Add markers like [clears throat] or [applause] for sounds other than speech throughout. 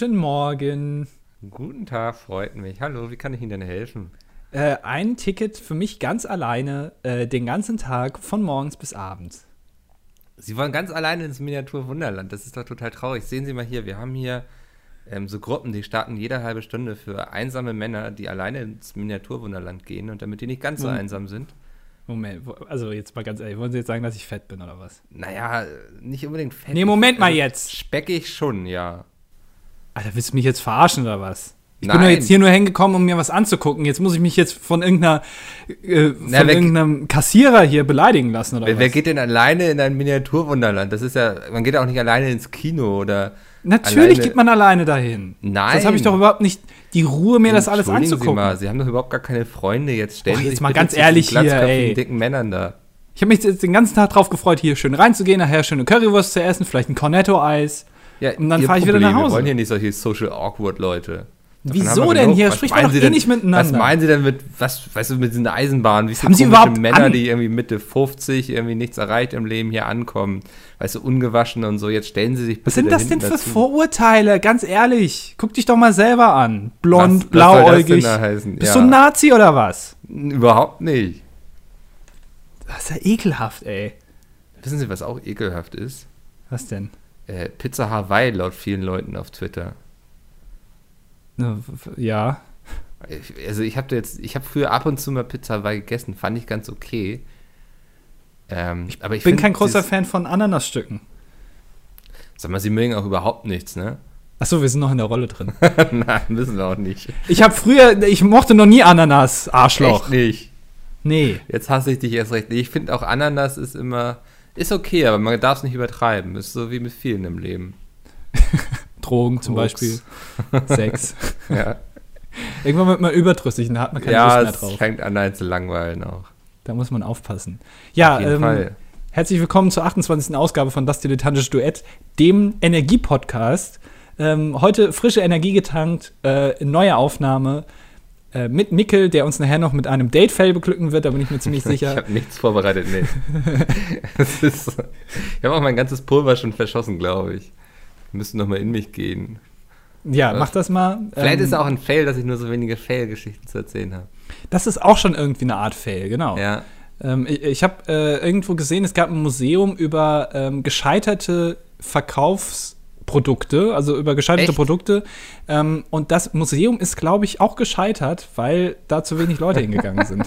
Guten Morgen. Guten Tag, freut mich. Hallo, wie kann ich Ihnen denn helfen? Äh, ein Ticket für mich ganz alleine, äh, den ganzen Tag, von morgens bis abends. Sie wollen ganz alleine ins Miniaturwunderland. Das ist doch total traurig. Sehen Sie mal hier, wir haben hier ähm, so Gruppen, die starten jede halbe Stunde für einsame Männer, die alleine ins Miniaturwunderland gehen und damit die nicht ganz so Hm. einsam sind. Moment, also jetzt mal ganz ehrlich, wollen Sie jetzt sagen, dass ich fett bin oder was? Naja, nicht unbedingt fett. Nee, Moment mal Also, jetzt. Speckig schon, ja. Alter, willst du mich jetzt verarschen oder was? Ich bin Nein. doch jetzt hier nur hingekommen, um mir was anzugucken. Jetzt muss ich mich jetzt von irgendeiner, äh, von Na, wer- irgendeinem Kassierer hier beleidigen lassen oder Wer, was? wer geht denn alleine in ein Miniaturwunderland? Das ist ja, man geht auch nicht alleine ins Kino oder. Natürlich alleine- geht man alleine dahin. Nein. Sonst habe ich doch überhaupt nicht die Ruhe, mir das alles anzugucken. Sie mal, Sie haben doch überhaupt gar keine Freunde. Jetzt Och, Sie jetzt mal ganz ehrlich hier, ey. dicken Männern da. Ich habe mich jetzt den ganzen Tag drauf gefreut, hier schön reinzugehen, nachher schöne Currywurst zu essen, vielleicht ein Cornetto-Eis. Ja, Und dann Ihr fahr ich wieder nach. Hause. Wir wollen hier nicht solche social awkward Leute. Davon Wieso denn? genug. Hier Was spricht man doch Sie eh denn- nicht miteinander. Was meinen Sie denn mit, was, weißt du, mit dieser Eisenbahn? Wie viele haben Sie überhaupt Männer, an? die irgendwie Mitte 50 irgendwie nichts erreicht im Leben hier ankommen? Weißt du, ungewaschen und so. Jetzt stellen Sie sich bitte Was sind da das denn für dazu. Vorurteile? Ganz ehrlich, guck dich doch mal selber an. Was- Blond, was soll das blauäugig. denn da? Bist Ja. du ein Nazi oder was? Überhaupt nicht. Das ist ja ekelhaft, ey. Wissen Sie, was auch ekelhaft ist? Was denn? Äh, Pizza Hawaii laut vielen Leuten auf Twitter. Ja. Ich, also ich habe jetzt, ich habe früher ab und zu mal Pizza Hawaii gegessen, fand ich ganz okay. Ähm, aber ich Ich bin kein großer Fan von Ananasstücken. Sag mal, sie mögen auch überhaupt nichts, ne? Achso, wir sind noch in der Rolle drin. [laughs] Nein, müssen wir auch nicht. Ich habe früher, ich mochte noch nie Ananas, Arschloch. Echt nicht. Nee. Jetzt hasse ich dich erst recht. Ich finde auch Ananas ist immer, ist okay, aber man darf es nicht übertreiben. Ist so wie mit vielen im Leben. [laughs] Drogen zum Koks. Beispiel. Sex. [laughs] Ja, Irgendwann wird man überdrüssig und da hat man keine ja Lust mehr drauf. fängt an, einen zu langweilen auch. Da muss man aufpassen. Ja, Auf jeden ähm, Fall. herzlich willkommen zur 28. Ausgabe von Das Dilettantische Duett, dem Energiepodcast. Ähm, heute frische Energie getankt, äh, neue Aufnahme äh, mit Mickel, der uns nachher noch mit einem Date-Fail beglücken wird, da bin ich mir ziemlich [laughs] Ich sicher. habe nichts vorbereitet, nee. [laughs] Ist, ich habe auch mein ganzes Pulver schon verschossen, glaube ich. Wir müssen noch mal in mich gehen. ja, mach das mal. Vielleicht Ähm, ist es auch ein Fail, dass ich nur so wenige Fail-Geschichten zu erzählen habe. Das ist auch schon irgendwie eine Art Fail, genau. Ja. Ähm, ich ich habe äh, irgendwo gesehen, es gab ein Museum über ähm, gescheiterte Verkaufsprodukte, also über gescheiterte Echt? Produkte. Ähm, und das Museum ist, glaube ich, auch gescheitert, weil da zu wenig Leute hingegangen sind.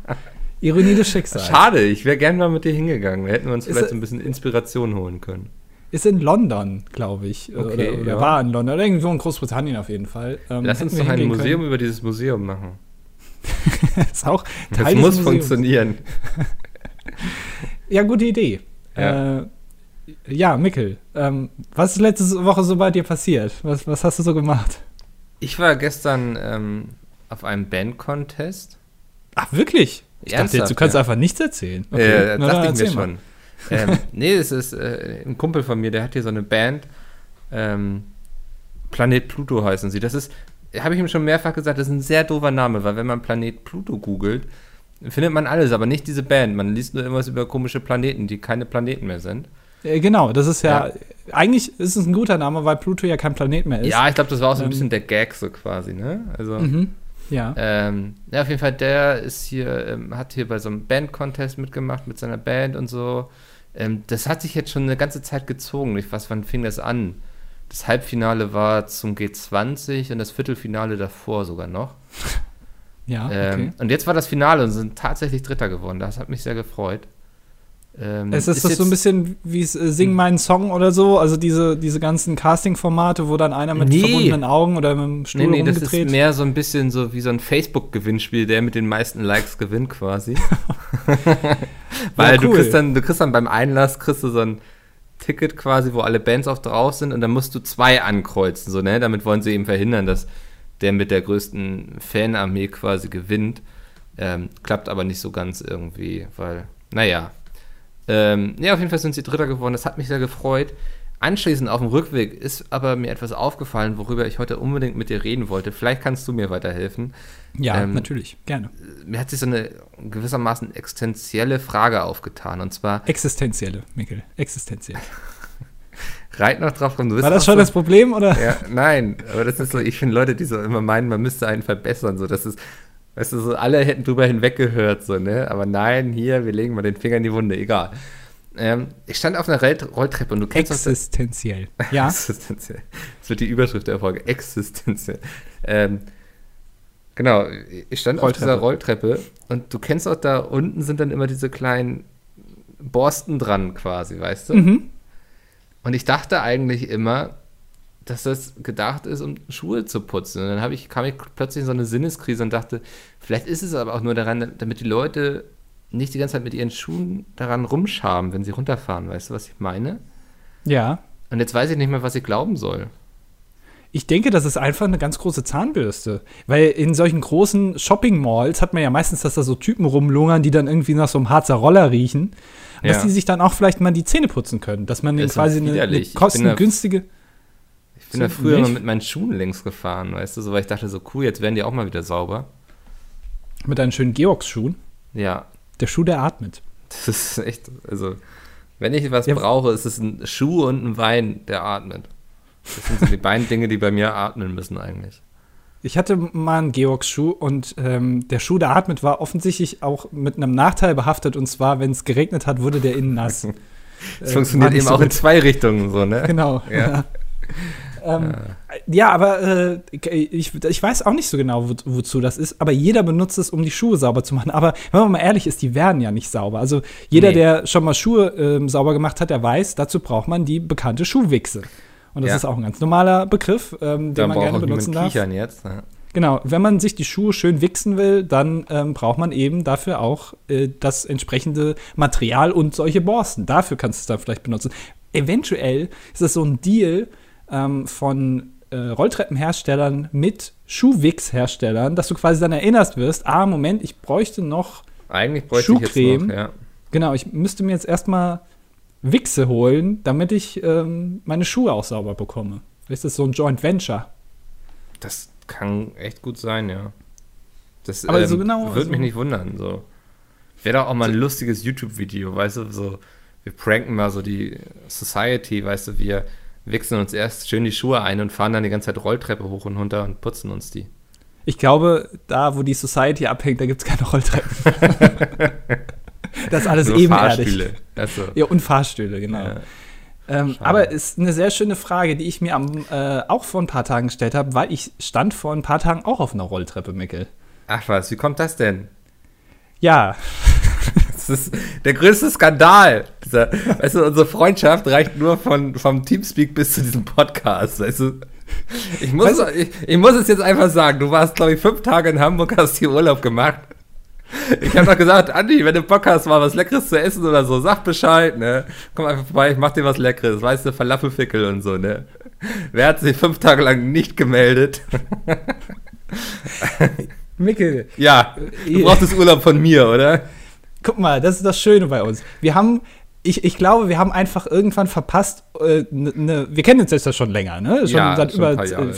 [laughs] Ironie des Schicksals. Schade, ich wäre gern mal mit dir hingegangen. Da hätten wir uns Ist vielleicht so ein bisschen Inspiration holen können. Ist in London, glaube ich. Okay, oder oder ja. war in London. Oder irgendwo in Großbritannien auf jeden Fall. Ähm, Lass uns doch ein Museum über dieses Museum machen. können. [laughs] ist auch Das muss Museums. funktionieren. [laughs] Ja, gute Idee. Ja. Äh, ja, Mikkel, ähm, was ist letzte Woche so bei dir passiert? Was, was hast du so gemacht? Ich war gestern ähm, auf einem Band-Contest. Ach, wirklich? Ich dachte jetzt, du Ernsthaft, kannst ja. einfach nichts erzählen. äh, na, dachte ich mir mal. schon. ähm, [laughs] nee, es ist äh, ein Kumpel von mir, der hat hier so eine Band. Ähm, Planet Pluto heißen sie. Das ist, habe ich ihm schon mehrfach gesagt, das ist ein sehr doofer Name, weil wenn man Planet Pluto googelt, findet man alles, aber nicht diese Band. Man liest nur irgendwas über komische Planeten, die keine Planeten mehr sind. Äh, genau, das ist ja, eigentlich ist es ein guter Name, weil Pluto ja kein Planet mehr ist. Ja, ich glaube, das war auch so ein Ähm, bisschen der Gag so quasi, ne? Also, Mhm. Ja. ähm, ja, auf jeden Fall, der ist hier, ähm, hat hier bei so einem Band-Contest mitgemacht mit seiner Band und so. Ähm, das hat sich jetzt schon eine ganze Zeit gezogen. Ich weiß, wann fing das an? Das Halbfinale war zum G20 und das Viertelfinale davor sogar noch. [laughs] ja, Ähm, okay. Und jetzt war das Finale und sind tatsächlich Dritter geworden. Das hat mich sehr gefreut. Ähm, Es ist, das so ein bisschen wie äh, Sing meinen Song oder so, also diese, diese ganzen Casting-Formate, wo dann einer mit Nee. verbundenen Augen oder mit dem Stuhl Nee, nee, das ist mehr so ein bisschen so wie so ein Facebook-Gewinnspiel, der mit den meisten Likes gewinnt quasi. [laughs] [laughs] Weil Ja, du cool. kriegst dann, du kriegst dann beim Einlass, kriegst du so ein Ticket quasi, wo alle Bands auch drauf sind und dann musst du zwei ankreuzen, so, ne? Damit wollen sie eben verhindern, dass der mit der größten Fanarmee quasi gewinnt. Ähm, klappt aber nicht so ganz irgendwie, weil, naja. Ähm, ja, auf jeden Fall sind sie Dritter geworden. Das hat mich sehr gefreut. Anschließend auf dem Rückweg ist aber mir etwas aufgefallen, worüber ich heute unbedingt mit dir reden wollte. Vielleicht kannst du mir weiterhelfen. ja, ähm, natürlich, gerne. Mir hat sich so eine gewissermaßen existenzielle Frage aufgetan. Und zwar, Existenzielle, Mikkel, existenziell. [laughs] reite noch drauf rum. War das schon so, das Problem, oder? Ja, nein, aber das ist so, ich finde Leute, die so immer meinen, man müsste einen verbessern, so, das ist, weißt du, so, alle hätten drüber hinweggehört, so, ne, aber nein, hier, wir legen mal den Finger in die Wunde, egal. Ähm, ich stand auf einer Rolltreppe und du kennst Existenziell. Das, ja. [laughs] Existenziell. Das wird die Überschrift der Folge. Existenziell. Ähm, genau, ich stand auf dieser Rolltreppe und du kennst auch da unten sind dann immer diese kleinen Borsten dran quasi, weißt du? Mhm. Und ich dachte eigentlich immer, dass das gedacht ist, um Schuhe zu putzen. Und dann ich, kam ich plötzlich in so eine Sinneskrise und dachte, vielleicht ist es aber auch nur daran, damit die Leute nicht die ganze Zeit mit ihren Schuhen daran rumschaben, wenn sie runterfahren. Weißt du, was ich meine? Ja. Und jetzt weiß ich nicht mehr, was ich glauben soll. Ich denke, das ist einfach eine ganz große Zahnbürste. Weil in solchen großen Shopping-Malls hat man ja meistens, dass da so Typen rumlungern, die dann irgendwie nach so einem Harzer Roller riechen. Ja. Dass die sich dann auch vielleicht mal die Zähne putzen können. Dass man quasi eine, eine kostengünstige. Ich bin da früher mal mit meinen Schuhen längs gefahren, weißt du, so, weil ich dachte so, cool, jetzt werden die auch mal wieder sauber. Mit deinen schönen Georgs-Schuhen? Ja, der Schuh, der atmet. Das ist echt, also, wenn ich was ja. brauche, ist es ein Schuh und ein Wein, der atmet. Das sind so die beiden Dinge, die bei mir atmen müssen eigentlich. Ich hatte mal einen Georgs-Schuh und ähm, der Schuh, der atmet, war offensichtlich auch mit einem Nachteil behaftet und zwar, wenn es geregnet hat, wurde der innen nass. [laughs] Das äh, funktioniert eben so auch in zwei Richtungen so, ne? Genau. Ja. [laughs] Ähm, ja. aber äh, ich, ich weiß auch nicht so genau, wo, wozu das ist, aber jeder benutzt es, um die Schuhe sauber zu machen. Aber wenn man mal ehrlich ist, die werden ja nicht sauber. Also jeder, nee. der schon mal Schuhe äh, sauber gemacht hat, der weiß, dazu braucht man die bekannte Schuhwichse. Und das ja. ist auch ein ganz normaler Begriff, ähm, den da man gerne benutzen darf. Jetzt, ja. Genau, wenn man sich die Schuhe schön wichsen will, dann ähm, braucht man eben dafür auch äh, das entsprechende Material und solche Borsten. Dafür kannst du es dann vielleicht benutzen. Eventuell ist das so ein Deal, ähm, von äh, Rolltreppenherstellern mit Schuhwichsherstellern, dass du quasi dann erinnerst wirst, ah, Moment, ich bräuchte noch Eigentlich bräuchte Schuhcreme. Ich jetzt noch, ja. Genau, ich müsste mir jetzt erstmal Wichse holen, damit ich ähm, meine Schuhe auch sauber bekomme. Ist das so ein Joint Venture? Das kann echt gut sein, ja. Das Aber ähm, so genau, würde also, mich nicht wundern. So. Wäre doch auch mal ein lustiges YouTube-Video, weißt du, so, wir pranken mal so die Society, weißt du, wir wechseln uns erst schön die Schuhe ein und fahren dann die ganze Zeit Rolltreppe hoch und runter und putzen uns die. Ich glaube, da, wo die Society abhängt, da gibt es keine Rolltreppen. [laughs] das ist alles Nur ebenerdig. Fahrstühle. Also. Ja, und Fahrstühle, genau. Ja. Ähm, aber ist eine sehr schöne Frage, die ich mir am, äh, auch vor ein paar Tagen gestellt habe, weil ich stand vor ein paar Tagen auch auf einer Rolltreppe, Mickel. Ach was, wie kommt das denn? Ja, das ist der größte Skandal. Dieser, weißt du, unsere Freundschaft reicht nur von, vom Teamspeak bis zu diesem Podcast. Weißt du? Ich muss, weißt du, ich, ich, muss es jetzt einfach sagen. Du warst, glaube ich, fünf Tage in Hamburg, hast hier Urlaub gemacht. Ich habe doch gesagt, Andi, wenn du Bock hast, mal was Leckeres zu essen oder so, sag Bescheid, ne? Komm einfach vorbei, ich mach dir was Leckeres, weißt du, Falafelfickel und so, ne? Wer hat sich fünf Tage lang nicht gemeldet? Mickel. Ja, du brauchst das Urlaub von mir, oder? Guck mal, das ist das Schöne bei uns. Wir haben, ich, ich glaube, wir haben einfach irgendwann verpasst, äh, ne, ne wir kennen uns jetzt ja schon länger, ne? Schon ja, seit schon über Jahre.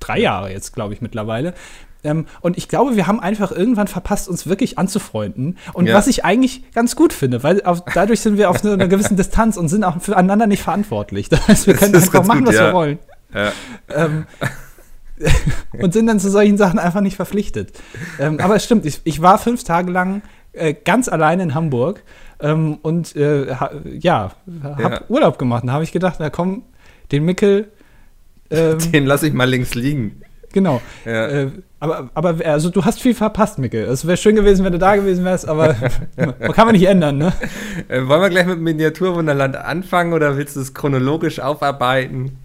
drei Jahre jetzt, glaube ich, mittlerweile. Ähm, und ich glaube, wir haben einfach irgendwann verpasst, uns wirklich anzufreunden. Und ja. was ich eigentlich ganz gut finde, weil auf, dadurch sind wir auf einer [laughs] gewissen Distanz und sind auch füreinander nicht verantwortlich. Das heißt, wir können einfach machen, gut, was ja. wir wollen. Ähm, [laughs] [laughs] und sind dann zu solchen Sachen einfach nicht verpflichtet. Ähm, aber es stimmt, ich, ich war fünf Tage lang äh, ganz allein in Hamburg ähm, und äh, ha, ja, habe ja. Urlaub gemacht. Da habe ich gedacht, na komm, den Mickel. Ähm, [laughs] den lasse ich mal links liegen. Genau. Ja. Äh, aber, aber also du hast viel verpasst, Mickel. Es wäre schön gewesen, wenn du da gewesen wärst, aber [laughs] [laughs] kann man nicht ändern, ne? Äh, wollen wir gleich mit Miniaturwunderland anfangen oder willst du es chronologisch aufarbeiten?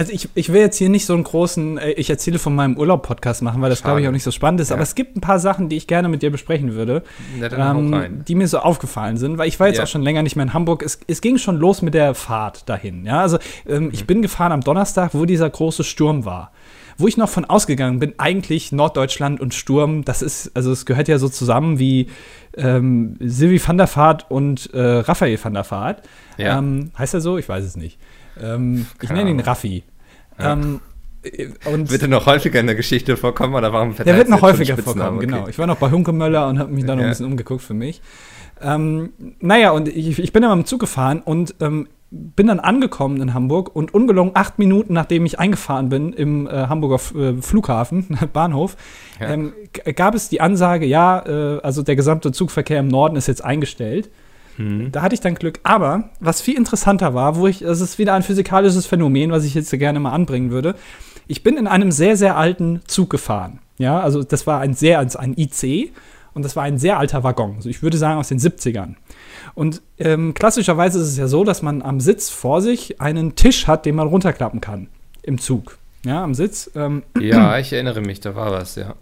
Also ich, ich will jetzt hier nicht so einen großen, äh, ich erzähle von meinem Urlaub-Podcast machen, weil das glaube ich auch nicht so spannend ist. Ja. Aber es gibt ein paar Sachen, die ich gerne mit dir besprechen würde, ähm, die mir so aufgefallen sind, weil ich war jetzt ja. auch schon länger nicht mehr in Hamburg. Es, es ging schon los mit der Fahrt dahin. Ja, also ähm, mhm. ich bin gefahren am Donnerstag, wo dieser große Sturm war wo ich noch von ausgegangen bin, eigentlich Norddeutschland und Sturm, das ist, also es gehört ja so zusammen wie ähm, Silvi van der Vaart und äh, Raphael van der Vaart. Ja. Ähm, heißt er so? Ich weiß es nicht. Ähm, ich nenne ihn Raffi. Ja. Ähm, und wird er noch häufiger in der Geschichte vorkommen oder warum Der wird noch häufiger vorkommen, okay. genau. Ich war noch bei Hunkemöller und habe mich da noch ja. ein bisschen umgeguckt für mich. Ähm, naja, und ich, ich bin dann mit dem Zug gefahren und ähm, bin dann angekommen in Hamburg und ungelungen acht Minuten, nachdem ich eingefahren bin im äh, Hamburger F äh, Flughafen, [laughs] Bahnhof, ja. ähm, gab es die Ansage, ja, äh, also der gesamte Zugverkehr im Norden ist jetzt eingestellt. Mhm. Da hatte ich dann Glück. Aber was viel interessanter war, wo ich, das ist wieder ein physikalisches Phänomen, was ich jetzt gerne mal anbringen würde. Ich bin in einem sehr, sehr alten Zug gefahren. Ja, also das war ein sehr, ein IC und das war ein sehr alter Waggon. Also ich würde sagen aus den 70ern. Und ähm, klassischerweise ist es ja so, dass man am Sitz vor sich einen Tisch hat, den man runterklappen kann im Zug. Ja, am Sitz. Ähm, ja, ich erinnere mich, da war was, ja.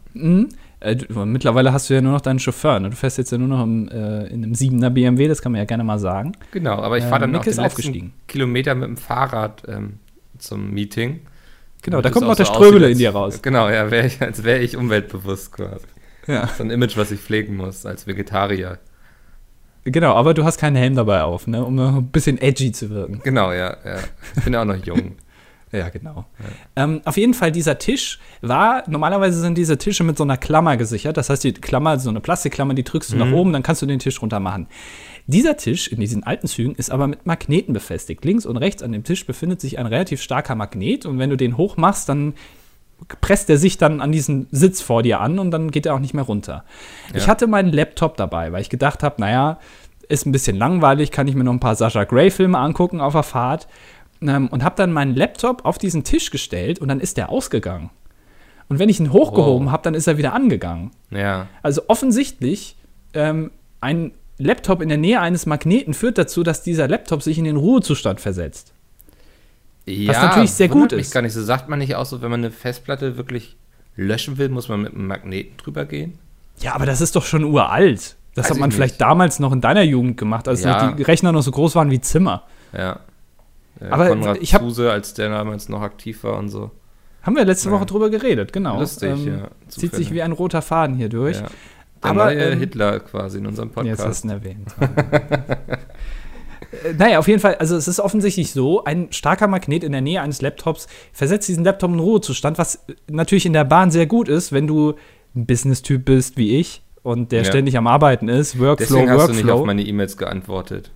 Äh, du, mittlerweile hast du ja nur noch deinen Chauffeur. Ne? Du fährst jetzt ja nur noch im, äh, in einem 7er BMW, das kann man ja gerne mal sagen. Genau, aber ich fahre dann äh, noch den letzten Kilometer mit dem Fahrrad ähm, zum Meeting. Genau, da kommt noch der so Ströbele in dir raus. Genau, ja, wär ich, als wäre ich umweltbewusst quasi. Ja. So ein Image, was ich pflegen muss als Vegetarier. Genau, aber du hast keinen Helm dabei auf, ne, um ein bisschen edgy zu wirken. Genau, ja, ja. Ich bin ja auch noch jung. [laughs] ja, genau. Ja. Ähm, auf jeden Fall, dieser Tisch war, normalerweise sind diese Tische mit so einer Klammer gesichert. Das heißt, die Klammer, so eine Plastikklammer, die drückst du mhm. nach oben, dann kannst du den Tisch runter machen. Dieser Tisch in diesen alten Zügen ist aber mit Magneten befestigt. Links und rechts an dem Tisch befindet sich ein relativ starker Magnet und wenn du den hoch machst, dann presst er sich dann an diesen Sitz vor dir an und dann geht er auch nicht mehr runter. Ja. Ich hatte meinen Laptop dabei, weil ich gedacht habe, naja, ist ein bisschen langweilig, kann ich mir noch ein paar Sascha Gray Filme angucken auf der Fahrt ähm, und habe dann meinen Laptop auf diesen Tisch gestellt und dann ist der ausgegangen. Und wenn ich ihn hochgehoben oh. habe, dann ist er wieder angegangen. Ja. Also offensichtlich ähm, ein Laptop in der Nähe eines Magneten führt dazu, dass dieser Laptop sich in den Ruhezustand versetzt. Ja, was natürlich sehr gut ist. gar nicht so sagt man nicht auch so, wenn man eine Festplatte wirklich löschen will, muss man mit einem Magneten drüber gehen? Ja, aber das ist doch schon uralt. Das Weiß hat man vielleicht damals noch in deiner Jugend gemacht, als ja. die Rechner noch so groß waren wie Zimmer. Ja. Ja aber Konrad ich habe als der damals noch aktiv war und so. Haben wir letzte. Woche drüber geredet, genau. Lustig, ähm, ja. Zieht sich wie ein roter Faden hier durch. Ja. Der aber neue ähm, Hitler quasi in unserem Podcast. Jetzt hast du ihn erwähnt. Äh, naja, auf jeden Fall, also es ist offensichtlich so, ein starker Magnet in der Nähe eines Laptops versetzt diesen Laptop in Ruhezustand, was natürlich in der Bahn sehr gut ist, wenn du ein Business-Typ bist wie ich und der ja. ständig am Arbeiten ist. Workflow, Deswegen hast Workflow. du nicht auf meine E-Mails geantwortet.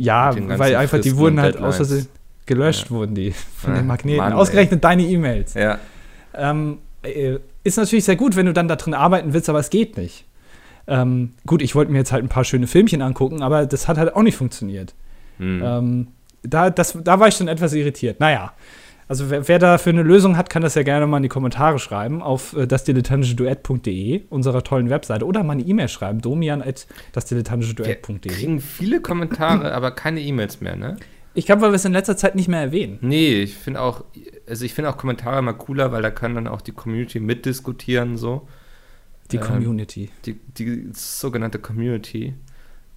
Ja, weil einfach die wurden halt aus Versehen gelöscht, ja. wurden die von ja, den Magneten. Mann, Ausgerechnet ey. deine E-Mails. Ja. Ähm, äh, ist natürlich sehr gut, wenn du dann da drin arbeiten willst, aber es geht nicht. Ähm, gut, ich wollte mir jetzt halt ein paar schöne Filmchen angucken, aber das hat halt auch nicht funktioniert. Hm. Ähm, da, das, da war ich schon etwas irritiert. Naja, also wer, wer dafür eine Lösung hat, kann das ja gerne mal in die Kommentare schreiben auf äh, dasdilettantischeduett.de, unserer tollen Webseite, oder mal eine E-Mail schreiben, domian at dasdilettantischeduett.de. Wir kriegen viele Kommentare, aber keine E-Mails mehr, ne? Ich glaube, weil wir es in letzter Zeit nicht mehr erwähnen. Nee, ich finde auch, also ich finde auch Kommentare mal cooler, weil da kann dann auch die Community mitdiskutieren, so. Die ähm, Community. Die, die sogenannte Community.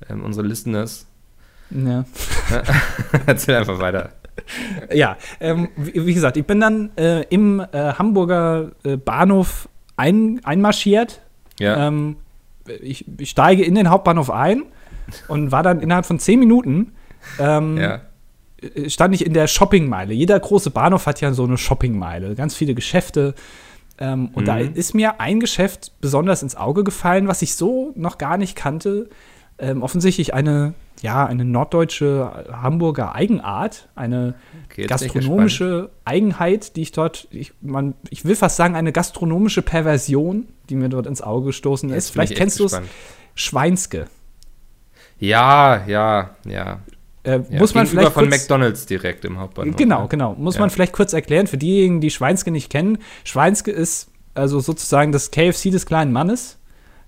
Ähm, unsere Listeners. Ja. [laughs] Erzähl einfach weiter. [laughs] ja, ähm, wie, wie, gesagt, ich bin dann äh, im äh, Hamburger äh, Bahnhof ein, einmarschiert. Ja. Ähm, ich, ich, steige in den Hauptbahnhof ein und war dann innerhalb von zehn Minuten ähm, ja. Äh, stand ich in der Shoppingmeile. Jeder große Bahnhof hat ja so eine Shoppingmeile, ganz viele Geschäfte. Ähm, und mhm. da ist mir ein Geschäft besonders ins Auge gefallen, was ich so noch gar nicht kannte. Ähm, offensichtlich eine ja, eine norddeutsche Hamburger Eigenart, eine okay, gastronomische Eigenheit, die ich dort, ich, man, ich will fast sagen, eine gastronomische Perversion, die mir dort ins Auge gestoßen ist. Vielleicht kennst du es. Schweinske. Ja, ja, ja. Äh, ja, muss man vielleicht von McDonalds direkt im Hauptbahnhof. Genau, genau. Muss ja. man vielleicht kurz erklären für diejenigen, die Schweinske nicht kennen. Schweinske ist also sozusagen das KFC des kleinen Mannes.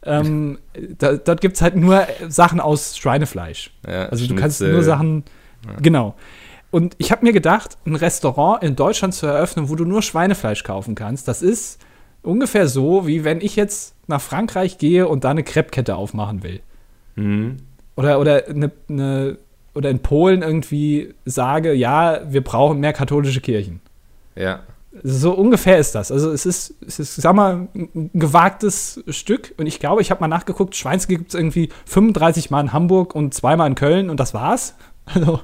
Ähm, da, dort gibt es halt nur Sachen aus Schweinefleisch. Ja, also du kannst nur Sachen. Ja. Genau. Und ich habe mir gedacht, ein Restaurant in Deutschland zu eröffnen, wo du nur Schweinefleisch kaufen kannst, das ist ungefähr so, wie wenn ich jetzt nach Frankreich gehe und da eine Crepe-Kette aufmachen will. Mhm. Oder, oder, eine, eine, oder in Polen irgendwie sage, ja, wir brauchen mehr katholische Kirchen. Ja. So ungefähr ist das. Also es ist, es ist, sag mal, ein gewagtes Stück. Und ich glaube, ich habe mal nachgeguckt, Schweinske gibt es irgendwie 35 Mal in Hamburg und zweimal in Köln und das war's. [laughs] Also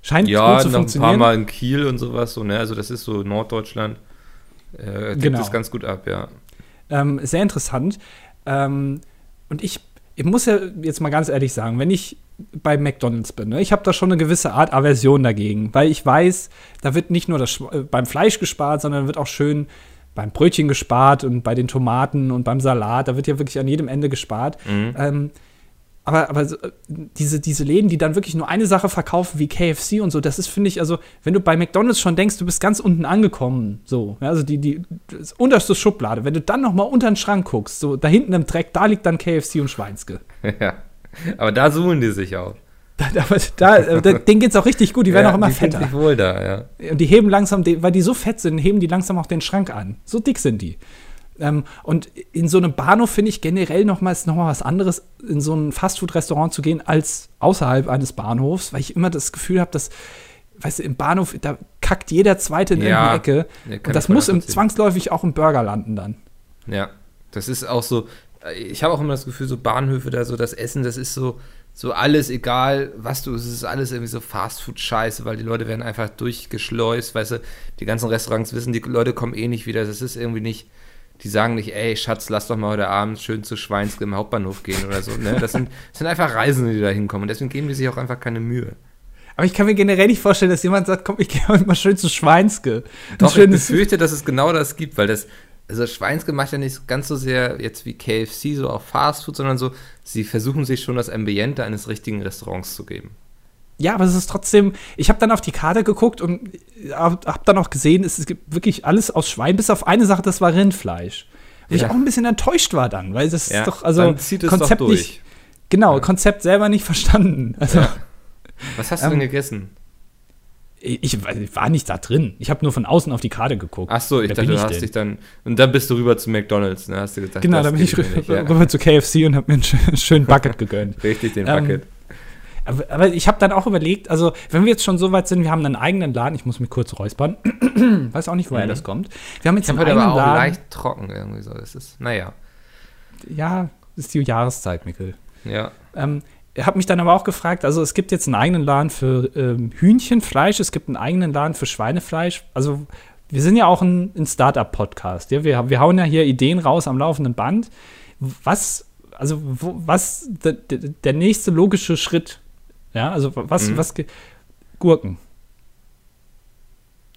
scheint ja, gut zu funktionieren. Ja, ein paar Mal in Kiel und sowas. So, ne? Also das ist so Norddeutschland. Äh, gibt genau. es ganz gut ab, ja. Ähm, sehr interessant. Ähm, und ich ich muss ja jetzt mal ganz ehrlich sagen, wenn ich bei McDonalds bin, ne, ich habe da schon eine gewisse Art Aversion dagegen, weil ich weiß, da wird nicht nur das, äh, beim Fleisch gespart, sondern wird auch schön beim Brötchen gespart und bei den Tomaten und beim Salat, da wird ja wirklich an jedem Ende gespart. Mhm. Ähm, aber, aber äh, diese, diese Läden, die dann wirklich nur eine Sache verkaufen, wie KFC und so, das ist, finde ich, also, wenn du bei McDonalds schon denkst, du bist ganz unten angekommen, so, ja, also die, die unterste Schublade, wenn du dann noch mal unter den Schrank guckst, so, da hinten im Dreck, da liegt dann KFC und Schweinske. [laughs] Ja. Aber da suchen die sich auch. [laughs] Da, da, da, äh, da, denen geht's auch richtig gut, die werden ja, auch immer die fetter. sich wohl da, ja. Und die heben langsam, weil die so fett sind, heben die langsam auch den Schrank an. So dick sind die. Ähm, und in so einem Bahnhof finde ich generell noch mal, ist noch mal was anderes, in so ein Fastfood-Restaurant zu gehen, als außerhalb eines Bahnhofs, weil ich immer das Gefühl habe, dass, weißt du, im Bahnhof, da kackt jeder Zweite in Ja. irgendeine Ecke. Ja, und das muss im zwangsläufig auch im Burger landen dann. Ja, das ist auch so. Ich habe auch immer das Gefühl, so Bahnhöfe da, so das Essen, das ist so, so alles egal, was du, es ist alles irgendwie so Fastfood-Scheiße, weil die Leute werden einfach durchgeschleust, weißt du, die ganzen Restaurants wissen, die Leute kommen eh nicht wieder, das ist irgendwie nicht, die sagen nicht, ey Schatz, lass doch mal heute Abend schön zu Schweinske im Hauptbahnhof gehen oder so, ne, das sind, das sind einfach Reisende, die da hinkommen und deswegen geben die sich auch einfach keine Mühe. Aber ich kann mir generell nicht vorstellen, dass jemand sagt, komm, ich gehe heute mal schön zu Schweinske. Ein Doch, ich befürchte, dass es genau das gibt, weil das, also Schweinske macht ja nicht ganz so sehr jetzt wie KFC, so auf Fastfood, sondern so, sie versuchen sich schon das Ambiente eines richtigen Restaurants zu geben. Ja, aber es ist trotzdem. Ich habe dann auf die Karte geguckt und habe hab dann auch gesehen, es gibt wirklich alles aus Schwein, bis auf eine Sache, das war Rindfleisch. Wo ich Ja. auch ein bisschen enttäuscht war dann, weil das ist doch, also dann Konzept doch nicht. Genau, Ja. Konzept selber nicht verstanden. [laughs] Also Ja. Was hast du Ähm, denn gegessen? ich, ich war nicht da drin. Ich habe nur von außen auf die Karte geguckt. Ach so, ich Wer dachte, du ich hast denn? dich dann, und dann bist du rüber zu McDonalds, ne, hast du gesagt, Genau, das da bin ich rüber, ja. rüber zu KFC und habe mir einen schönen, Bucket [laughs] gegönnt. Richtig, den Ähm, Bucket. Aber, aber ich habe dann auch überlegt, also wenn wir jetzt schon so weit sind, wir haben einen eigenen Laden, ich muss mich kurz räuspern, [clears throat] weiß auch nicht, woher Mhm. das kommt. Wir haben jetzt ich einen eigenen aber auch Laden. leicht trocken irgendwie so, das ist, naja, Ja, ist die Jahreszeit, Mikkel. ja. Ähm, ich habe mich dann aber auch gefragt, also es gibt jetzt einen eigenen Laden für ähm, Hühnchenfleisch, es gibt einen eigenen Laden für Schweinefleisch. Also wir sind ja auch ein, ein Startup-Podcast. Ja? Wir, wir hauen ja hier Ideen raus am laufenden Band. Was, also wo, was de, de, der nächste logische Schritt? Ja, also was, Mhm. was Gurken.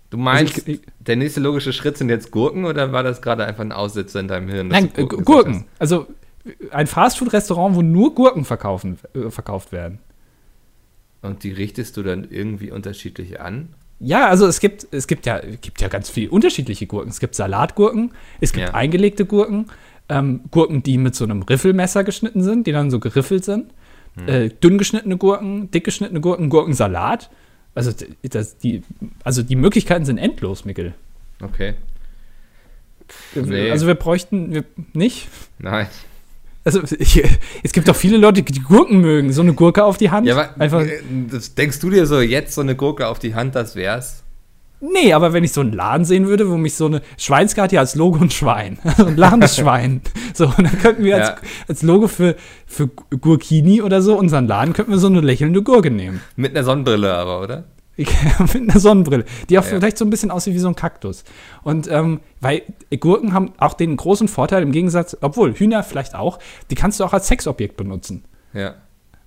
Du meinst, Also ich- ich- der nächste logische Schritt sind jetzt Gurken oder war das gerade einfach ein Aussetzer in deinem Hirn? Nein, gesagt Gurken. Also ein Fastfood-Restaurant, wo nur Gurken verkaufen, äh, verkauft werden. Und die richtest du dann irgendwie unterschiedlich an? Ja, also es gibt, es gibt ja, gibt ja ganz viele unterschiedliche Gurken. Es gibt Salatgurken, es gibt Ja. eingelegte Gurken, ähm, Gurken, die mit so einem Riffelmesser geschnitten sind, die dann so geriffelt sind, Hm. äh, dünn geschnittene Gurken, dick geschnittene Gurken, Gurkensalat. Also, das, die, also die Möglichkeiten sind endlos, Mikkel. Okay. Nee. Also wir bräuchten wir nicht. Nein. Also ich, es gibt doch viele Leute, die Gurken mögen. So eine Gurke auf die Hand. Ja, aber einfach. äh, denkst du dir so jetzt so eine Gurke auf die Hand, das wär's? Nee, aber wenn ich so einen Laden sehen würde, wo mich so eine Schweinske hat ja als Logo [laughs] ein Schwein. Ein lachendes Schwein. So, und dann könnten wir als, Ja. als Logo für, für Gurkini oder so, unseren Laden, könnten wir so eine lächelnde Gurke nehmen. Mit einer Sonnenbrille aber, oder? [laughs] Mit einer Sonnenbrille, die auch Ja. vielleicht so ein bisschen aussieht wie so ein Kaktus. Und ähm, weil Gurken haben auch den großen Vorteil im Gegensatz, obwohl Hühner vielleicht auch, die kannst du auch als Sexobjekt benutzen. Ja.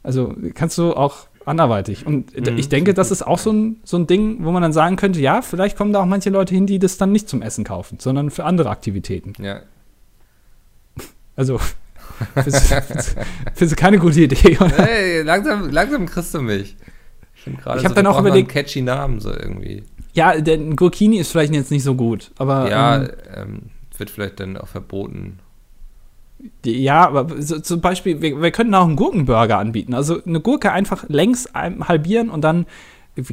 Also kannst du auch anderweitig. Und Mhm. ich denke, das ist auch so ein, so ein Ding, wo man dann sagen könnte, ja, vielleicht kommen da auch manche Leute hin, die das dann nicht zum Essen kaufen, sondern für andere Aktivitäten. Ja. Also, [laughs] findest du- keine gute Idee, oder? Hey, langsam, langsam kriegst du mich. Ich, Ich hab so, dann auch überlegt- catchy Namen so irgendwie. Ja, der Gurkini ist vielleicht jetzt nicht so gut, aber ja, ähm, ähm, wird vielleicht dann auch verboten. Ja, aber so, zum Beispiel, wir, wir könnten auch einen Gurkenburger anbieten. Also eine Gurke einfach längs halbieren und dann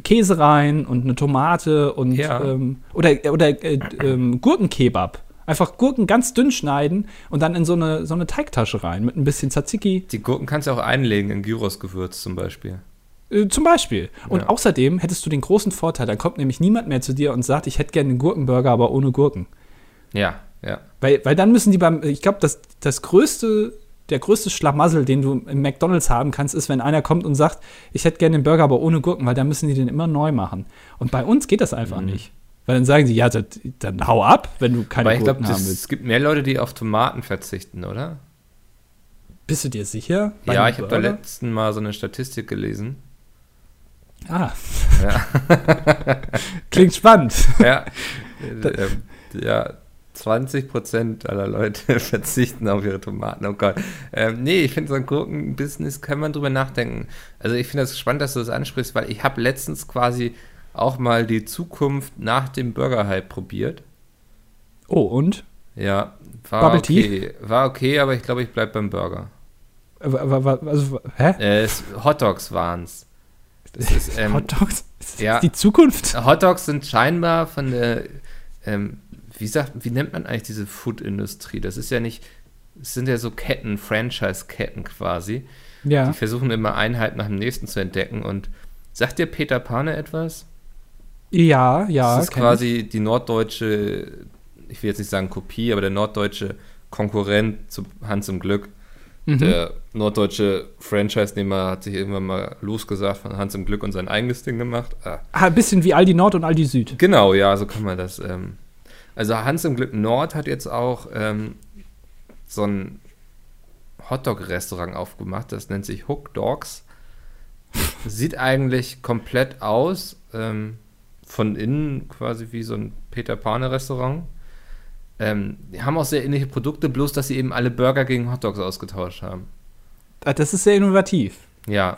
Käse rein und eine Tomate und Ja. ähm, oder, oder äh, ähm, Gurkenkebab. Einfach Gurken ganz dünn schneiden und dann in so eine, so eine Teigtasche rein mit ein bisschen Tzatziki. Die Gurken kannst du auch einlegen in Gyrosgewürz zum Beispiel. Äh, zum Beispiel. Und Ja. außerdem hättest du den großen Vorteil, dann kommt nämlich niemand mehr zu dir und sagt, ich hätte gerne einen Gurkenburger, aber ohne Gurken. Ja, ja. Weil, weil dann müssen die beim, ich glaube, das, das größte, der größte Schlamassel, den du im McDonalds haben kannst, ist, wenn einer kommt und sagt, ich hätte gerne den Burger, aber ohne Gurken, weil dann müssen die den immer neu machen. Und bei uns geht das einfach Mhm. nicht. Weil dann sagen sie, ja, das, dann hau ab, wenn du keine Aber ich glaube, Gurken haben willst. es gibt mehr Leute, die auf Tomaten verzichten, oder? Bist du dir sicher? Bei ja, ich habe beim letzten Mal so eine Statistik gelesen. Ah. Ja. [laughs] Klingt spannend. Ja. [laughs] Äh, ja, 20% aller Leute [laughs] verzichten auf ihre Tomaten. Oh Gott. Ähm, nee, ich finde, so ein Gurkenbusiness kann man drüber nachdenken. Also ich finde das spannend, dass du das ansprichst, weil ich habe letztens quasi auch mal die Zukunft nach dem Burger-Hype probiert. Oh, und? Ja, war Bubble okay. Tea? War okay, aber ich glaube, ich bleibe beim Burger. Also, hä? Äh, Hotdogs waren es. [laughs] Ähm, Hotdogs? Ist ja, die Zukunft? Hotdogs sind scheinbar von der ähm, wie sagt, wie nennt man eigentlich diese Food-Industrie? Das ist ja nicht, es sind ja so Ketten, Franchise-Ketten quasi. Ja. Die versuchen immer Einheit nach dem nächsten zu entdecken. Und sagt dir Peter Pane etwas? Ja, ja. Das ist quasi ich. die norddeutsche, ich will jetzt nicht sagen Kopie, aber der norddeutsche Konkurrent zu Hans im Glück. Mhm. Der norddeutsche Franchise-Nehmer hat sich irgendwann mal losgesagt von Hans im Glück und sein eigenes Ding gemacht. Ah. ah ein bisschen wie Aldi Nord und Aldi Süd. Genau, ja, so kann man das ähm, also Hans im Glück Nord hat jetzt auch ähm, so ein Hotdog-Restaurant aufgemacht, das nennt sich Hook Dogs. Sieht eigentlich komplett aus, ähm, von innen quasi wie so ein Peter Pane-Restaurant. Ähm, die haben auch sehr ähnliche Produkte, bloß dass sie eben alle Burger gegen Hotdogs ausgetauscht haben. Ah, das ist sehr innovativ. Ja.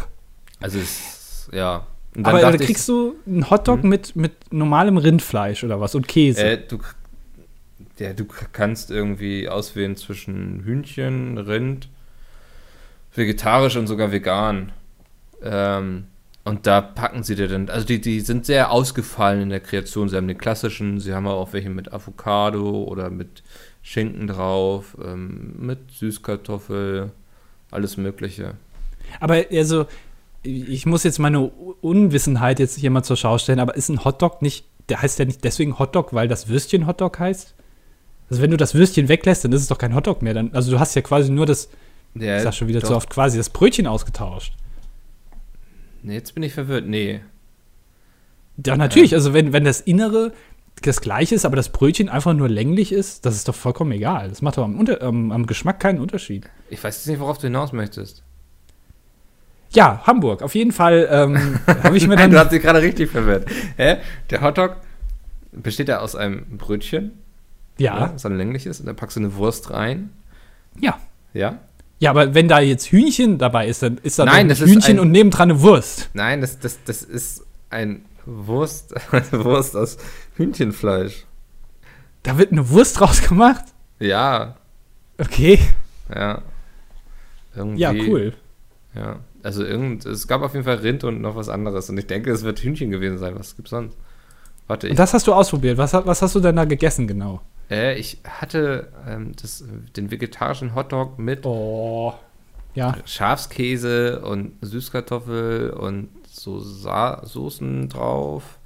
[laughs] also es, ja, aber da kriegst ich, du einen Hotdog hm? mit, mit normalem Rindfleisch oder was und Käse. Äh, du, ja, du kannst irgendwie auswählen zwischen Hühnchen, Rind, vegetarisch und sogar vegan. Ähm, und da packen sie dir dann, also die, die sind sehr ausgefallen in der Kreation. Sie haben den klassischen, sie haben auch welche mit Avocado oder mit Schinken drauf, ähm, mit Süßkartoffel, alles Mögliche. Aber also, ich muss jetzt meine Unwissenheit jetzt hier mal zur Schau stellen, aber ist ein Hotdog nicht, der heißt ja nicht deswegen Hotdog, weil das Würstchen Hotdog heißt? Also wenn du das Würstchen weglässt, dann ist es doch kein Hotdog mehr. Dann, also du hast ja quasi nur das, ja, ich sag schon wieder doch. zu oft, quasi das Brötchen ausgetauscht. Nee, jetzt bin ich verwirrt. Nee. Ja, natürlich. Also wenn, wenn das Innere das gleiche ist, aber das Brötchen einfach nur länglich ist, das ist doch vollkommen egal. Das macht doch am, am, am Geschmack keinen Unterschied. Ich weiß jetzt nicht, worauf du hinaus möchtest. Ja, Hamburg. Auf jeden Fall ähm, [laughs] habe ich mir dann. du hast dich gerade richtig verwirrt. Hä? Der Hotdog besteht ja aus einem Brötchen. Ja. ja. Das dann länglich ist. Und dann packst du eine Wurst rein. Ja. Ja. Ja, aber wenn da jetzt Hühnchen dabei ist, dann ist da Nein, das Hühnchen ein, und nebendran eine Wurst. Nein, das, das, das ist ein Wurst, [laughs] eine Wurst aus Hühnchenfleisch. Da wird eine Wurst draus gemacht? Ja. Okay. Ja. Irgendwie, ja, cool. Ja. Also irgend, es gab auf jeden Fall Rind und noch was anderes. Und ich denke, es wird Hühnchen gewesen sein. Was gibt's sonst? Warte, ich. Und das hast du ausprobiert. Was, was hast du denn da gegessen genau? Äh, ich hatte ähm, das, den vegetarischen Hotdog mit oh, ja. Schafskäse und Süßkartoffel und so Sa Soßen drauf.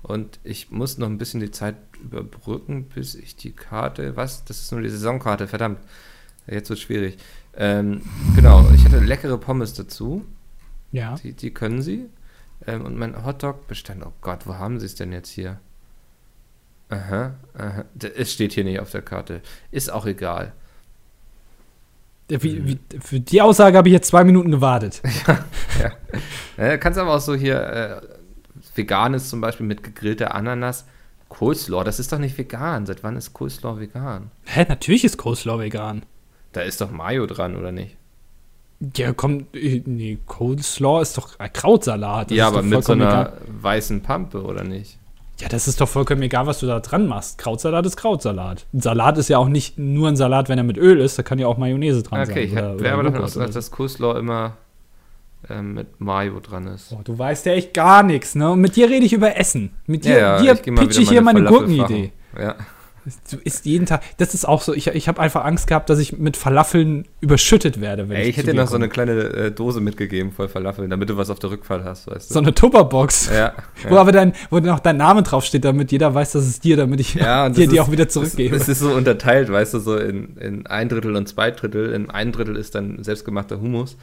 Und ich muss noch ein bisschen die Zeit überbrücken, bis ich die Karte. Was? Das ist nur die Saisonkarte, verdammt. Jetzt wird schwierig. Ähm, genau, ich hatte leckere Pommes dazu. Ja. Die, die können sie. Ähm, und mein Hotdog bestand, oh Gott, wo haben sie es denn jetzt hier? Aha, aha. Es steht hier nicht auf der Karte. Ist auch egal. Wie, wie, für die Aussage habe ich jetzt zwei Minuten gewartet. [laughs] ja, ja. ja kannst aber auch so hier äh, veganes zum Beispiel mit gegrillter Ananas. Coleslaw, das ist doch nicht vegan. Seit wann ist Coleslaw vegan? Hä, natürlich ist Coleslaw vegan. Da ist doch Mayo dran, oder nicht? Ja, komm, nee, Coleslaw ist doch Krautsalat. Das ja, aber mit so einer egal. weißen Pampe, oder nicht? Ja, das ist doch vollkommen egal, was du da dran machst. Krautsalat ist Krautsalat. Ein Salat ist ja auch nicht nur ein Salat, wenn er mit Öl ist, da kann ja auch Mayonnaise dran okay, sein. Okay, ich wäre aber davon ausgegangen, dass Coleslaw immer ähm, mit Mayo dran ist. Oh, du weißt ja echt gar nichts, ne? Und mit dir rede ich über Essen. Mit dir, ja, ja, dir pitch ich hier meine Gurkenidee. Ja. Du isst jeden Tag. Das ist auch so. Ich, ich habe einfach Angst gehabt, dass ich mit Falafeln überschüttet werde. Wenn Ey, ich, ich hätte dir noch so eine kleine äh, Dose mitgegeben voll Falafeln, damit du was auf der Rückfahrt hast, weißt du. So eine Tupperbox. Ja. ja. Wo aber dann, wo noch dein Name draufsteht, damit jeder weiß, dass es dir, damit ich ja, [laughs] dir die auch wieder zurückgebe. Es ist so unterteilt, weißt du, so in, in ein Drittel und zwei Drittel. In ein Drittel ist dann selbstgemachter Hummus.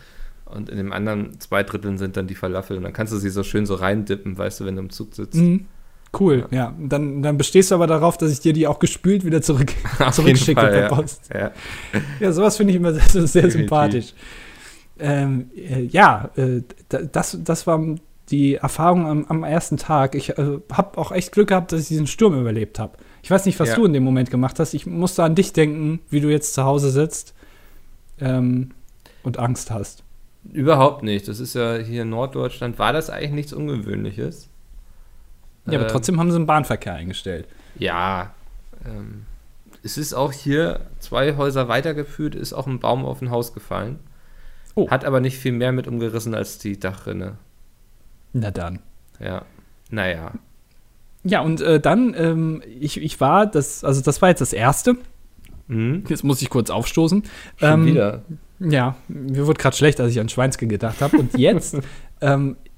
Und in dem anderen zwei Dritteln sind dann die Falafel. Und dann kannst du sie so schön so reindippen, weißt du, wenn du im Zug sitzt. Mhm. Cool, ja. Dann, dann bestehst du aber darauf, dass ich dir die auch gespült wieder zurück, [laughs] zurückschicke Fall, per ja. Post. Ja. Ja, sowas finde ich immer [laughs] sehr, sehr sympathisch. Ähm, äh, ja, äh, da- das, das war die Erfahrung am, am ersten Tag. Ich äh, habe auch echt Glück gehabt, dass ich diesen Sturm überlebt habe. Ich weiß nicht, was Ja. du in dem Moment gemacht hast. Ich musste an dich denken, wie du jetzt zu Hause sitzt ähm, und Angst hast. Überhaupt nicht. Das ist ja hier in Norddeutschland, war das eigentlich nichts Ungewöhnliches. Ja, aber Ähm, trotzdem haben sie den Bahnverkehr eingestellt. Ja. Ähm, es ist auch hier zwei Häuser weitergeführt, ist auch ein Baum auf ein Haus gefallen. Oh. Hat aber nicht viel mehr mit umgerissen als die Dachrinne. Na dann. Ja. Naja. Ja, und äh, dann, ähm, ich, ich war, das, also das war jetzt das Erste. Mhm. Jetzt muss ich kurz aufstoßen. Schon Ähm, wieder. Ja, mir wurde gerade schlecht, als ich an Schweinske gedacht habe. Und jetzt, [laughs] ähm, äh,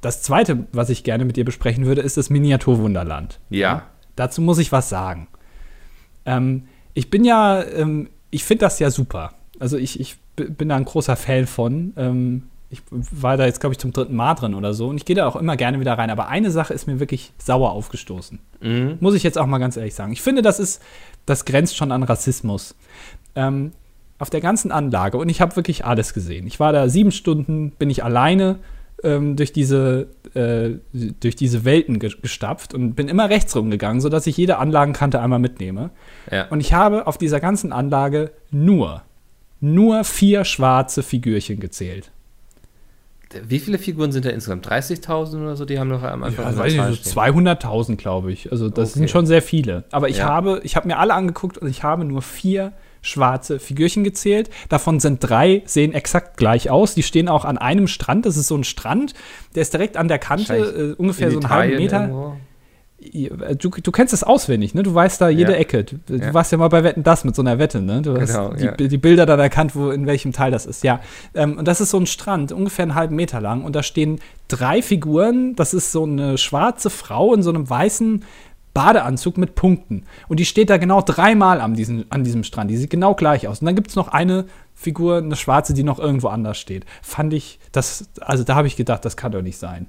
das Zweite, was ich gerne mit dir besprechen würde, ist das Miniaturwunderland. Ja. Dazu muss ich was sagen. Ähm, ich bin ja, ähm, ich finde das ja super. Also ich, ich bin da ein großer Fan von. Ähm, ich war da jetzt, glaube ich, zum dritten Mal drin oder so. Und ich gehe da auch immer gerne wieder rein. Aber eine Sache ist mir wirklich sauer aufgestoßen. Mhm. Muss ich jetzt auch mal ganz ehrlich sagen. Ich finde, das ist, das grenzt schon an Rassismus. Ähm, auf der ganzen Anlage, und ich habe wirklich alles gesehen. Ich war da sieben Stunden, bin ich alleine ähm, durch, diese, äh, durch diese Welten ge gestapft und bin immer rechts rumgegangen, sodass ich jede Anlagenkante einmal mitnehme. Ja. Und ich habe auf dieser ganzen Anlage nur, nur vier schwarze Figürchen gezählt. Wie viele Figuren sind da insgesamt? 30.000 oder so? Die haben noch am Anfang Ja, weiß ich, so stehen. 200.000, glaube ich. Also das Okay. sind schon sehr viele. Aber ich Ja. habe, ich habe mir alle angeguckt und ich habe nur vier schwarze Figürchen gezählt. Davon sind drei, sehen exakt gleich aus. Die stehen auch an einem Strand. Das ist so ein Strand, der ist direkt an der Kante, äh, ungefähr so einen halben Meter. irgendwo. Du, du kennst es auswendig, ne? Du weißt da jede Ja. Ecke. Du, du Ja. warst ja mal bei Wetten das mit so einer Wette, ne? Du hast Genau, die, ja. die Bilder dann erkannt, wo in welchem Teil das ist. Ja. Ähm, und das ist so ein Strand, ungefähr einen halben Meter lang. Und da stehen drei Figuren. Das ist so eine schwarze Frau in so einem weißen Badeanzug mit Punkten. Und die steht da genau dreimal an diesem, an diesem Strand. Die sieht genau gleich aus. Und dann gibt es noch eine Figur, eine schwarze, die noch irgendwo anders steht. Fand ich, das, also da habe ich gedacht, das kann doch nicht sein.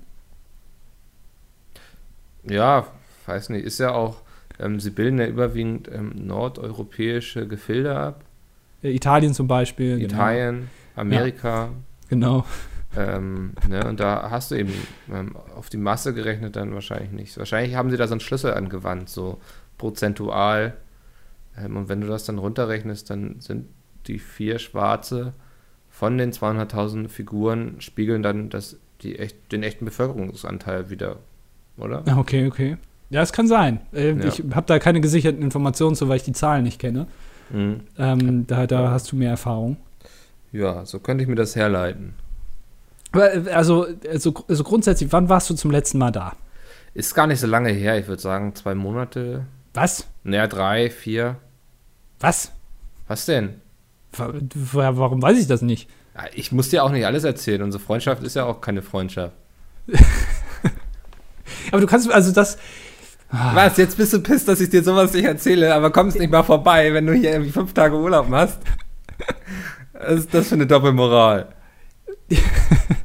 Ja, weiß nicht. Ist ja auch, ähm, sie bilden ja überwiegend ähm, nordeuropäische Gefilde ab. Äh, Italien zum Beispiel. Italien, Amerika. Genau. Ähm, ne, und da hast du eben ähm, auf die Masse gerechnet dann wahrscheinlich nicht. Wahrscheinlich haben sie da so einen Schlüssel angewandt, so prozentual. Ähm, und wenn du das dann runterrechnest, dann sind die vier Schwarze von den 200.000 Figuren spiegeln dann das, die echt, den echten Bevölkerungsanteil wieder, oder? Ja, okay, okay. Ja, es kann sein. Äh, Ja. Ich habe da keine gesicherten Informationen zu, weil ich die Zahlen nicht kenne. Mhm. Ähm, da, da hast du mehr Erfahrung. Ja, so könnte ich mir das herleiten. Also, also, also grundsätzlich, wann warst du zum letzten Mal da? Ist gar nicht so lange her, ich würde sagen zwei Monate, Was? naja, drei, vier. Was? Was denn? Wa- wa- Warum weiß ich das nicht? Ich muss dir auch nicht alles erzählen. Unsere Freundschaft ist ja auch keine Freundschaft. [laughs] Aber du kannst, also das, Was? Jetzt bist du pisst, dass ich dir sowas nicht erzähle, aber kommst nicht mal vorbei, wenn du hier irgendwie fünf Tage Urlaub machst. Was ist das für eine Doppelmoral? [laughs]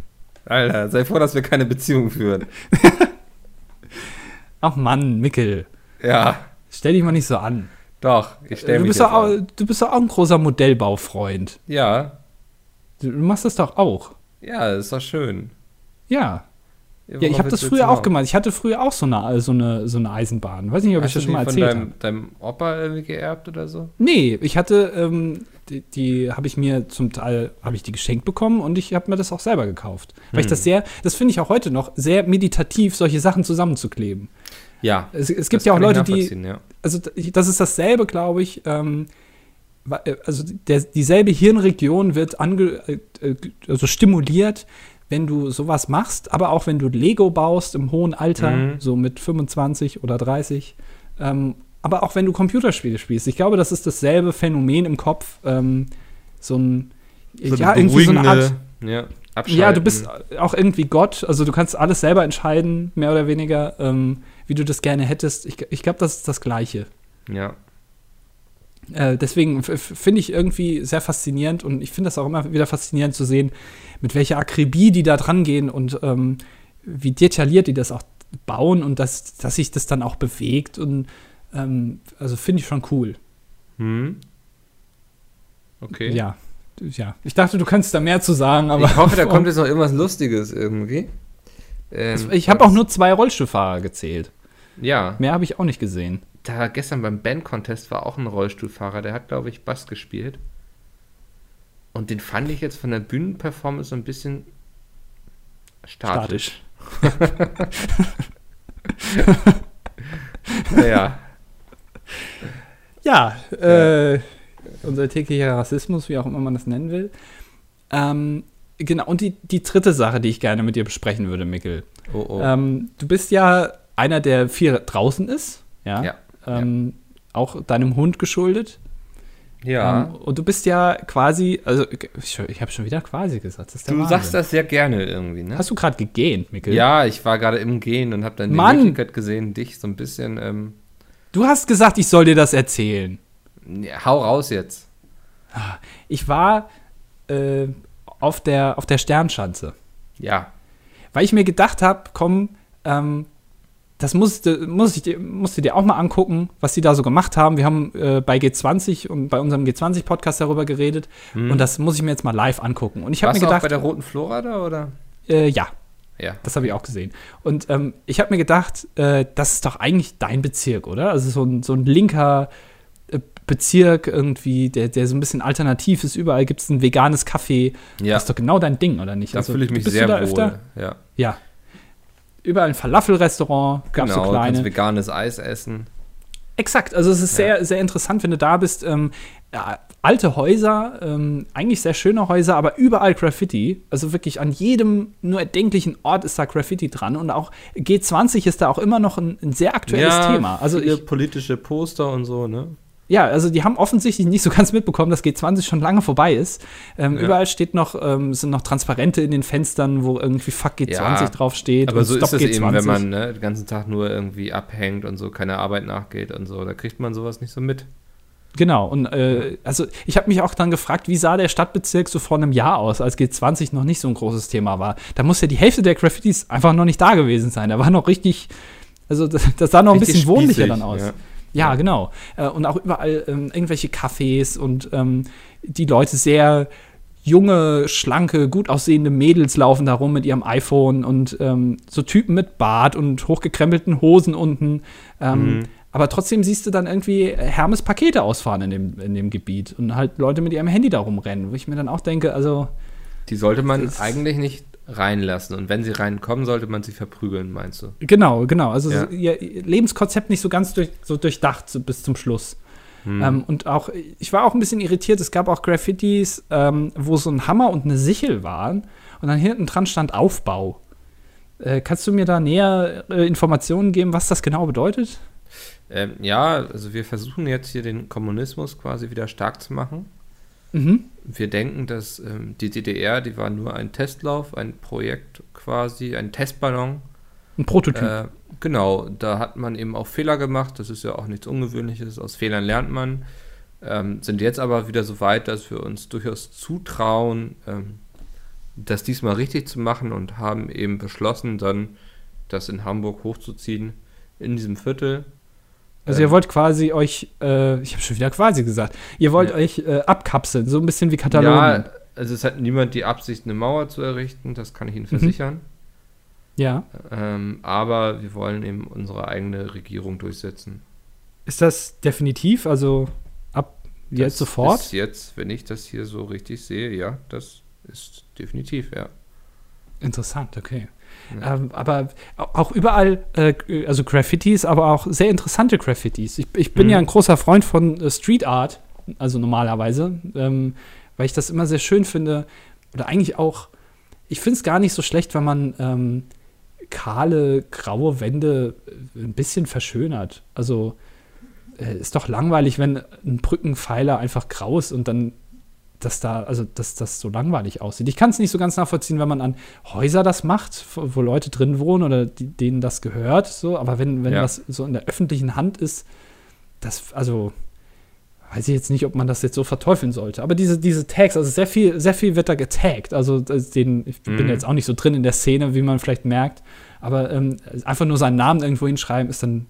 Alter, sei froh, dass wir keine Beziehung führen. [laughs] ach Mann, Mickel, Ja, stell dich mal nicht so an. doch, ich stelle Du mich doch auch, an. du bist doch auch ein großer Modellbaufreund. Ja, Du du machst das doch auch. ja, ist doch schön. Ja. Ja, ich worauf habe das du früher auch gemacht. Ich hatte früher auch so eine, so eine, so eine Eisenbahn. Weiß nicht, ob ich Hast das du schon mal von erzählt habe. deinem, deinem Opa irgendwie geerbt oder so? Nee, ich hatte, ähm, die, die habe ich mir zum Teil, habe ich die geschenkt bekommen und ich habe mir das auch selber gekauft. Weil ich Hm. das sehr, das finde ich auch heute noch, sehr meditativ, solche Sachen zusammenzukleben. Ja. Es, es gibt ja auch ich Leute, die, Ja. also das ist dasselbe, glaube ich, ähm, äh, also der, dieselbe Hirnregion wird ange, äh, äh, also stimuliert, wenn du sowas machst, aber auch wenn du Lego baust im hohen Alter, Mhm. so mit 25 oder 30, ähm, aber auch wenn du Computerspiele spielst. Ich glaube, das ist dasselbe Phänomen im Kopf, ähm, so ein, ja, irgendwie so eine Art, ja, ja, du bist auch irgendwie Gott, also du kannst alles selber entscheiden, mehr oder weniger, ähm, wie du das gerne hättest. Ich, ich glaube, das ist das Gleiche. Ja. Äh, deswegen finde ich irgendwie sehr faszinierend und ich finde das auch immer wieder faszinierend zu sehen, mit welcher Akribie die da dran gehen und ähm, wie detailliert die das auch bauen und dass, dass sich das dann auch bewegt und ähm, also finde ich schon cool. Hm. Okay. Ja. Ja. Ich dachte, du könntest da mehr zu sagen, aber. ich hoffe, da kommt [laughs] jetzt noch irgendwas Lustiges irgendwie. Ähm, ich habe auch nur zwei Rollstuhlfahrer gezählt. Ja, Mehr habe ich auch nicht gesehen. da gestern beim Band-Contest war auch ein Rollstuhlfahrer, der hat, glaube ich, Bass gespielt. Und den fand ich jetzt von der Bühnenperformance so ein bisschen statisch. [laughs] [laughs] Naja, Ja, äh, unser täglicher Rassismus, wie auch immer man das nennen will. Ähm, genau, und die, die dritte Sache, die ich gerne mit dir besprechen würde, Mikkel. oh oh. Ähm, du bist ja einer, der viel draußen ist, ja. Ja, Ähm, Auch deinem Hund geschuldet. ja. Ähm, und du bist ja quasi, also ich, ich habe schon wieder quasi gesagt. Du Wahnsinn. sagst das sehr gerne irgendwie, ne? Hast du gerade gegähnt, Mikkel? Ja, ich war gerade im Gehen und habe dann die Mann! Möglichkeit gesehen, dich so ein bisschen. Ähm, Du hast gesagt, ich soll dir das erzählen. ja, hau raus jetzt. Ich war äh, auf, der, auf der Sternschanze. Ja. Weil ich mir gedacht habe, komm, ähm, das musste, muss ich dir, musst du dir auch mal angucken, was die da so gemacht haben. Wir haben äh, bei G20 und bei unserem G20-Podcast darüber geredet. Und das muss ich mir jetzt mal live angucken. Und ich habe Hm. Mir du auch bei gedacht, der Roten Flora da, oder? äh, ja, Ja. das habe ich auch gesehen. Und ähm, ich habe mir gedacht, äh, das ist doch eigentlich dein Bezirk, oder? Also so ein, so ein linker äh, Bezirk irgendwie, der, der so ein bisschen alternativ ist. Überall gibt es ein veganes Café. Ja, Das ist doch genau dein Ding, oder nicht? da Also, fühle ich mich sehr wohl. öfter? Ja, Ja. Überall ein Falafel-Restaurant, gab genau. so du kannst kleine. veganes Eis essen. Exakt, also es ist Ja. sehr, sehr interessant, wenn du da bist. Ähm, ja, alte Häuser, ähm, eigentlich sehr schöne Häuser, aber überall Graffiti. Also wirklich an jedem nur erdenklichen Ort ist da Graffiti dran. Und auch G20 ist da auch immer noch ein, ein sehr aktuelles Thema. Also viele ich, politische Poster und so, ne? ja, also die haben offensichtlich nicht so ganz mitbekommen, dass G20 schon lange vorbei ist. Ähm, Ja. Überall steht noch, ähm, sind noch Transparente in den Fenstern, wo irgendwie Fuck G20 Ja, draufsteht. Aber und so ist es eben, wenn man ne, den ganzen Tag nur irgendwie abhängt und so keine Arbeit nachgeht und so. Da kriegt man sowas nicht so mit. Genau, und äh, also ich habe mich auch dann gefragt, wie sah der Stadtbezirk so vor einem Jahr aus, als G20 noch nicht so ein großes Thema war. Da muss ja die Hälfte der Graffitis einfach noch nicht da gewesen sein. Da war noch richtig, also das, das sah noch ein Richtig bisschen wohnlicher dann aus. ja. Ja, genau. Äh, und auch überall ähm, irgendwelche Cafés und ähm, die Leute sehr junge, schlanke, gut aussehende Mädels laufen da rum mit ihrem iPhone und ähm, so Typen mit Bart und hochgekrempelten Hosen unten. Ähm, Mhm. Aber trotzdem siehst du dann irgendwie Hermes Pakete ausfahren in dem, in dem Gebiet und halt Leute mit ihrem Handy da rumrennen, wo ich mir dann auch denke, also Die sollte man eigentlich nicht reinlassen. Und wenn sie reinkommen, sollte man sie verprügeln, meinst du? genau, genau, also Ja. ihr Lebenskonzept nicht so ganz durch, so durchdacht so bis zum Schluss. Hm. Ähm, und auch, ich war auch ein bisschen irritiert, es gab auch Graffitis, ähm, wo so ein Hammer und eine Sichel waren und dann hinten dran stand Aufbau. Äh, kannst du mir da näher äh, Informationen geben, was das genau bedeutet? Ähm, ja, also wir versuchen jetzt hier den Kommunismus quasi wieder stark zu machen. Mhm. Wir denken, dass ähm, die DDR, die war nur ein Testlauf, ein Projekt quasi, ein Testballon. Ein Prototyp. Äh, genau, da hat man eben auch Fehler gemacht. Das ist ja auch nichts Ungewöhnliches. Aus Fehlern lernt man. Ähm, sind jetzt aber wieder so weit, dass wir uns durchaus zutrauen, ähm, das diesmal richtig zu machen und haben eben beschlossen, dann das in Hamburg hochzuziehen, in diesem Viertel. Also Ähm, ihr wollt quasi euch, äh, ich habe schon wieder quasi gesagt, ihr wollt Ja. euch äh, abkapseln, so ein bisschen wie Katalonien. Ja, also es hat niemand die Absicht, eine Mauer zu errichten, das kann ich Ihnen versichern. Ja. Ähm, aber wir wollen eben unsere eigene Regierung durchsetzen. Ist das definitiv? Also ab jetzt Das sofort? Ist jetzt, wenn ich das hier so richtig sehe, ja, das ist definitiv, ja. Interessant, okay. Ja. Ähm, aber au- auch überall, äh, also Graffitis, aber auch sehr interessante Graffitis. Ich, ich bin Mhm. ja ein großer Freund von äh, Street Art, also normalerweise, ähm, weil ich das immer sehr schön finde. Oder eigentlich auch, ich finde es gar nicht so schlecht, wenn man ähm, kahle, graue Wände äh, ein bisschen verschönert. Also äh, ist doch langweilig, wenn ein Brückenpfeiler einfach grau ist und dann dass da, also dass das so langweilig aussieht. Ich kann es nicht so ganz nachvollziehen, wenn man an Häuser das macht, wo, Leute drin wohnen oder die, denen das gehört, so, aber wenn, wenn Ja. das so in der öffentlichen Hand ist, das, also, weiß ich jetzt nicht, ob man das jetzt so verteufeln sollte. Aber diese, diese Tags, also sehr viel, sehr viel wird da getaggt. Also den, ich bin Mhm. jetzt auch nicht so drin in der Szene, wie man vielleicht merkt. Aber ähm, einfach nur seinen Namen irgendwo hinschreiben, ist dann,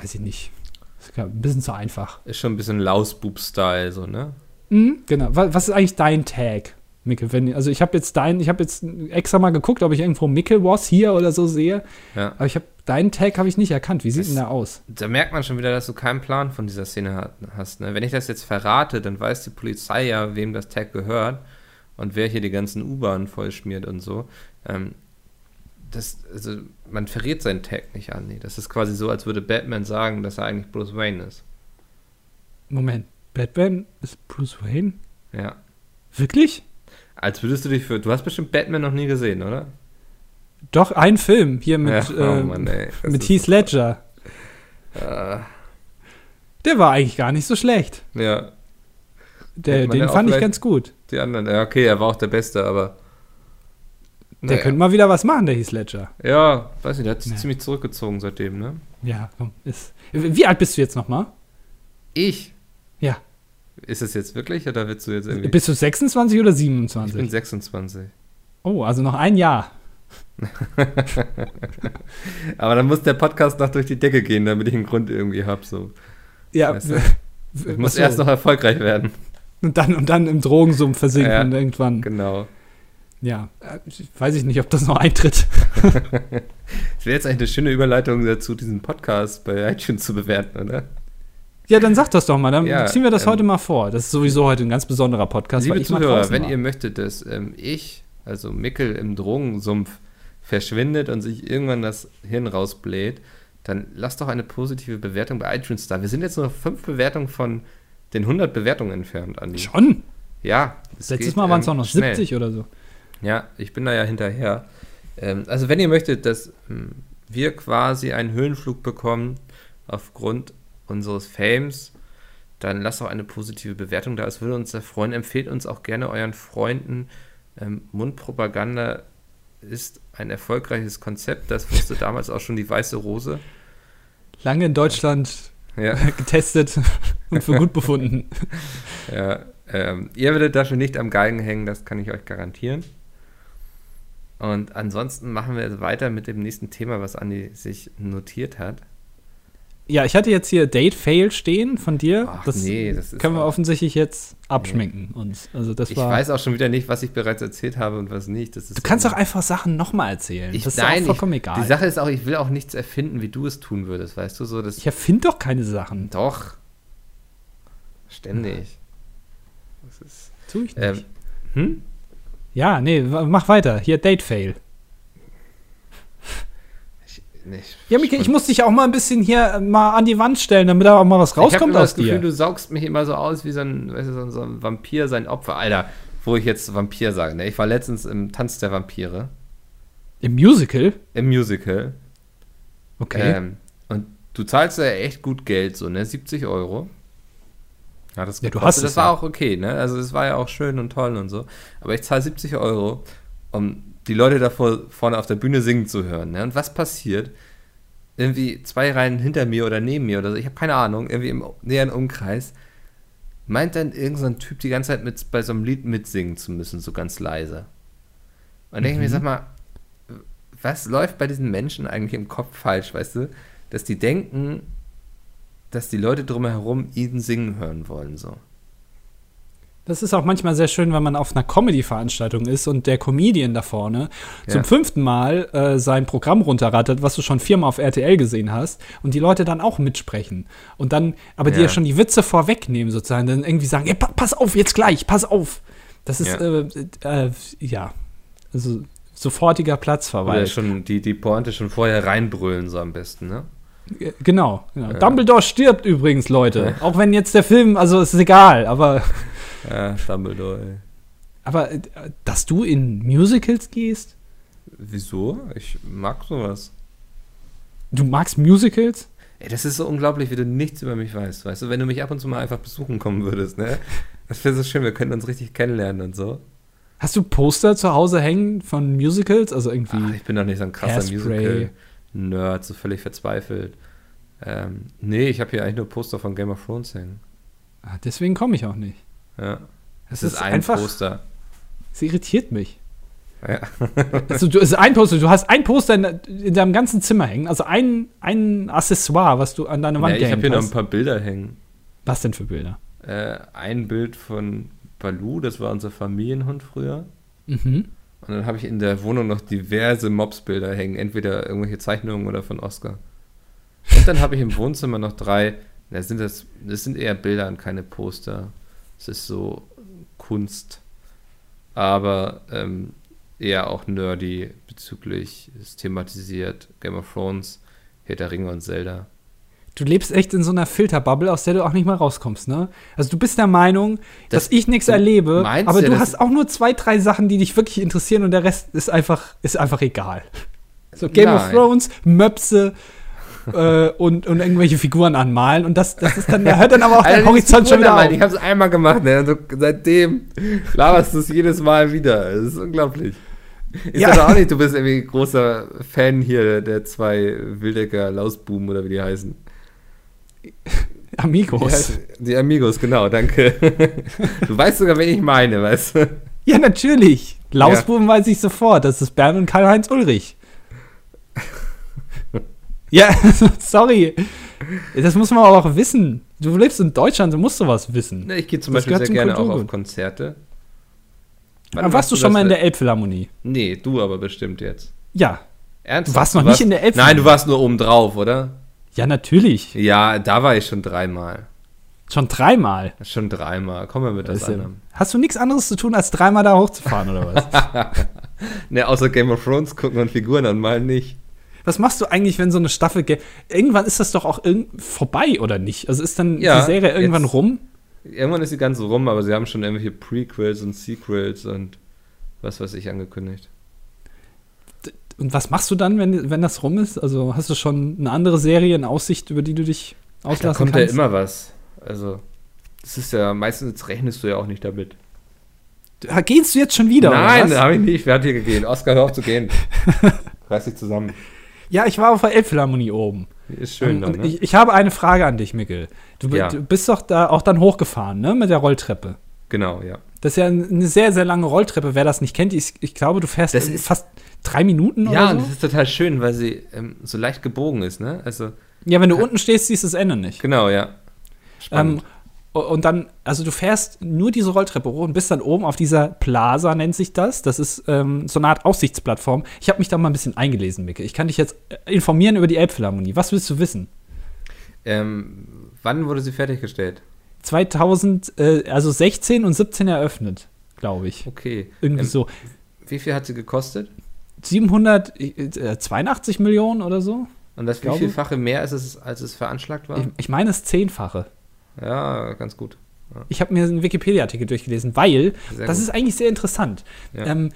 weiß ich nicht, ist ein bisschen zu einfach. Ist schon ein bisschen Lausbub-Style, so, ne? Mhm, genau. Was, was ist eigentlich dein Tag, Mickel? Wenn, also ich habe jetzt deinen, ich habe jetzt extra mal geguckt, ob ich irgendwo Mickel was hier oder so sehe. Ja. Aber ich habe deinen Tag habe ich nicht erkannt. Wie sieht Das- denn der aus? Da merkt man schon wieder, dass du keinen Plan von dieser Szene ha- hast. Ne? Wenn ich das jetzt verrate, dann weiß die Polizei ja, wem das Tag gehört und wer hier die ganzen U-Bahnen vollschmiert und so. Ähm, das, also, man verrät seinen Tag nicht an. Das ist quasi so, als würde Batman sagen, dass er eigentlich Bruce Wayne ist. Moment, Batman ist Bruce Wayne? Ja. Wirklich? Als würdest du dich für. Du hast bestimmt Batman noch nie gesehen, oder? Doch, ein Film hier mit, ja, äh, oh Mann, ey. Mit Heath Ledger. Äh, Der war eigentlich gar nicht so schlecht. ja, Der, den fand ich ganz gut. die anderen. Ja, okay, er war auch der Beste, aber. Der naja. könnte mal wieder was machen, der Heath Ledger. Ja, weiß nicht, der hat sich Ja. ziemlich zurückgezogen seitdem, ne? Ja, komm, ist. Wie alt bist du jetzt nochmal? Ich? Ja. Ist es jetzt wirklich oder willst du jetzt irgendwie. Bist du 26 oder ich bin 27? 26. Oh, also noch ein Jahr. [laughs] Aber dann muss der Podcast noch durch die Decke gehen, damit ich einen Grund irgendwie habe. So. Ja, Weißt du, Ich muss achso. erst noch erfolgreich werden. und dann und dann im Drogensumpf versinken Ja, irgendwann. Genau. Ja, äh, weiß ich nicht, ob das noch eintritt. [laughs] Das wäre jetzt eigentlich eine schöne Überleitung dazu, diesen Podcast bei iTunes zu bewerten, oder? Ja, dann sag das doch mal, dann Ja, ziehen wir das ähm, heute mal vor. Das ist sowieso heute ein ganz besonderer Podcast, Liebe Zuhörer, wenn war. ihr möchtet, dass ähm, ich, also Mickel im Drogensumpf verschwindet und sich irgendwann das Hirn rausbläht, dann lasst doch eine positive Bewertung bei iTunes da. Wir sind jetzt nur noch fünf Bewertungen von den 100 Bewertungen entfernt, Andi. Schon? Ja. es Letztes geht, Mal waren es ähm, auch noch schnell. 70 oder so. Ja, ich bin da ja hinterher. Ähm, also wenn ihr möchtet, dass ähm, wir quasi einen Höhenflug bekommen aufgrund unseres Fames, dann lasst auch eine positive Bewertung da. Es würde uns sehr freuen. Empfehlt uns auch gerne euren Freunden. Ähm, Mundpropaganda ist ein erfolgreiches Konzept. Das wusste damals auch schon die Weiße Rose. Lange in Deutschland Ja, [laughs] getestet und für gut befunden. [laughs] ja ähm, ihr werdet dafür nicht am Galgen hängen, das kann ich euch garantieren. Und ansonsten machen wir weiter mit dem nächsten Thema, was Andi sich notiert hat. Ja, ich hatte jetzt hier Date Fail stehen von dir. Ach das nee, das ist können wir offensichtlich jetzt abschminken uns. Also das Ich war. weiß auch schon wieder nicht, was ich bereits erzählt habe und was nicht. Das ist du kannst doch einfach Sachen nochmal erzählen. ich, das ist nein, auch vollkommen ich, egal. Die Sache ist auch, ich will auch nichts erfinden, wie du es tun würdest, weißt du so. Das, ich erfinde doch keine Sachen. doch. Ständig. Das ist, Tu ich nicht. ähm, hm? ja, nee, mach weiter. Hier Date Fail. Ich, ich, Ja, Mika, ich muss dich auch mal ein bisschen hier äh, mal an die Wand stellen, damit da auch mal was ich habe rauskommt immer aus das Gefühl, dir. du saugst mich immer so aus wie so ein, weißt du, so ein, Vampir, sein Opfer. Alter, wo ich jetzt Vampir sage. Ne? Ich war letztens im Tanz der Vampire, Im Musical? im Musical. Okay. Ähm, und du zahlst ja echt gut Geld, so, ne? 70 Euro. Ja, das, Ja, du hast das es war ja. auch okay, ne? Also das war ja auch schön und toll und so. Aber ich zahle 70 Euro, um die Leute da vor, vorne auf der Bühne singen zu hören. Ne? Und was passiert? Irgendwie zwei Reihen hinter mir oder neben mir oder so, ich habe keine Ahnung, irgendwie im näheren Umkreis, meint dann irgendein so Typ die ganze Zeit mit, bei so einem Lied mitsingen zu müssen, so ganz leise. Und denke ich mir, Mhm. sag mal, was läuft bei diesen Menschen eigentlich im Kopf falsch, weißt du? Dass die denken, dass die Leute drumherum ihn singen hören wollen, so. Das ist auch manchmal sehr schön, wenn man auf einer Comedy-Veranstaltung ist und der Comedian da vorne Ja. zum fünften Mal äh, sein Programm runterrattert, was du schon viermal auf RTL gesehen hast, und die Leute dann auch mitsprechen. Und dann, aber dir Ja. schon die Witze vorwegnehmen, sozusagen, dann irgendwie sagen, ey, pa pass auf, jetzt gleich, pass auf. Das ist, Ja. äh, äh, ja, also sofortiger Oder Platzverweis. schon die, die Pointe schon vorher reinbrüllen, so am besten, ne? Genau, genau. Ja. Dumbledore stirbt übrigens, Leute. Auch wenn jetzt der Film, also es ist egal, aber, [laughs] Ja, Dumbledore, ey. aber äh, dass du in Musicals gehst, Wieso? Ich mag sowas. du magst Musicals? Ey, das ist so unglaublich, wie du nichts über mich weißt, weißt du? Wenn du mich ab und zu mal einfach besuchen kommen würdest, ne? Das wäre so schön, wir könnten uns richtig kennenlernen und so. Hast du Poster zu Hause hängen von Musicals? Also irgendwie. Ach, ich bin doch nicht so ein krasser. Musical-Nerd, so völlig verzweifelt. Ähm, nee, ich habe hier eigentlich nur Poster von Game of Thrones hängen. Ah, Deswegen komme ich auch nicht. Ja. Es Es ist ein Poster. Es irritiert mich. Ja. Also, du, ist ein Poster, du hast ein Poster in, in deinem ganzen Zimmer hängen, also ein, ein Accessoire, was du an deine Wand ja ich habe hier noch ein paar Bilder hängen. Was denn für Bilder? Äh, ein Bild von Balu, das war unser Familienhund früher. Mhm. Und dann habe ich in der Wohnung noch diverse Mobs-Bilder hängen, entweder irgendwelche Zeichnungen oder von Oscar. Und dann habe ich im Wohnzimmer noch drei, das sind, das, das sind eher Bilder und keine Poster. Es ist so Kunst, aber ähm, eher auch nerdy bezüglich, es thematisiert Game of Thrones, Herr der Ringe und Zelda. Du lebst echt in so einer Filterbubble, aus der du auch nicht mal rauskommst, ne? Also du bist der Meinung, Das- dass ich nichts erlebe, aber ja, du hast auch nur zwei, drei Sachen, die dich wirklich interessieren und der Rest ist einfach, ist einfach egal. So Game of Nein. Thrones, Möpse äh, und, und irgendwelche Figuren anmalen und das, das ist dann, da hört dann aber auch der Alter, Horizont schon wieder auf. Ich habe es einmal gemacht, ne? Und so, seitdem laberst du es jedes Mal wieder. Das ist unglaublich. Ist Ja. ja. auch nicht, du bist irgendwie großer Fan hier der zwei Wildecker Lausbuben oder wie die heißen. Die, Amigos. heißen, die Amigos, genau, danke. [laughs] Du weißt sogar, wen ich meine, weißt du? Ja, natürlich. Lausbuben weiß ich sofort. Das ist Bernd und Karl-Heinz Ulrich. Ja, [laughs] sorry. Das muss man auch wissen. Du lebst in Deutschland, du musst sowas wissen. Ne, Ich gehe zum Das Beispiel sehr gerne auch auf Konzerte. Wann Aber warst du schon mal in der Elbphilharmonie? Nee, du aber bestimmt jetzt. Ja. Ernsthaft? Du warst noch nicht in der Elbphilharmonie? Nein, du warst nur oben drauf, oder? Ja, natürlich. Ja, da war ich schon dreimal. Schon dreimal. Schon dreimal. Komm mal mit das anderen. Hast du nichts anderes zu tun, als dreimal da hochzufahren, oder was? [laughs] Ne, außer Game of Thrones gucken und Figuren anmalen nicht. Was machst du eigentlich, wenn so eine Staffel. ge- Irgendwann ist das doch auch vorbei, oder nicht? Also ist dann Ja, die Serie irgendwann jetzt- rum? Irgendwann ist sie ganz rum, aber sie haben schon irgendwelche Prequels und Sequels und was weiß ich angekündigt. Und was machst du dann, wenn, wenn das rum ist? Also hast du schon eine andere Serie in Aussicht, über die du dich Da auslassen kommt ja kannst? immer was. Also, das ist ja, meistens rechnest du ja auch nicht damit. Gehst du jetzt schon wieder? Nein, habe ich nicht. Wer hat hier gegeben? Oscar, hör auf zu gehen. [laughs] Reiß dich zusammen. Ja, ich war auf der Elbphilharmonie oben. Ist schön Ähm, und ne? ich, ich habe eine Frage an dich, Mikkel. Du, Ja. du bist doch da auch dann hochgefahren, ne? Mit der Rolltreppe. Genau, ja. Das ist ja eine sehr, sehr lange Rolltreppe. Wer das nicht kennt, ich, ich glaube, du fährst fast drei Minuten Ja, oder und so. das ist total schön, weil sie ähm, so leicht gebogen ist, ne? Also, Ja, wenn du unten stehst, siehst du das Ende nicht. genau, ja. Spannend. Ähm, und dann, also du fährst nur diese Rolltreppe hoch und bist dann oben auf dieser Plaza, nennt sich das. Das ist ähm, so eine Art Aussichtsplattform. Ich habe mich da mal ein bisschen eingelesen, Micke. Ich kann dich jetzt äh, informieren über die Elbphilharmonie. Was willst du wissen? ähm, wann wurde sie fertiggestellt? 2000, äh, also 16 und 17 eröffnet, glaube ich. Okay. Irgendwie Ähm, so. Wie viel hat sie gekostet? 782 Millionen oder so? Und das glaube- wievielfache mehr ist es, als es veranschlagt war? Ich, ich meine, es zehnfache. Ja, ganz gut. Ich habe mir einen Wikipedia-Artikel durchgelesen, weil Sehr das gut. ist eigentlich sehr interessant. Ja. Ähm,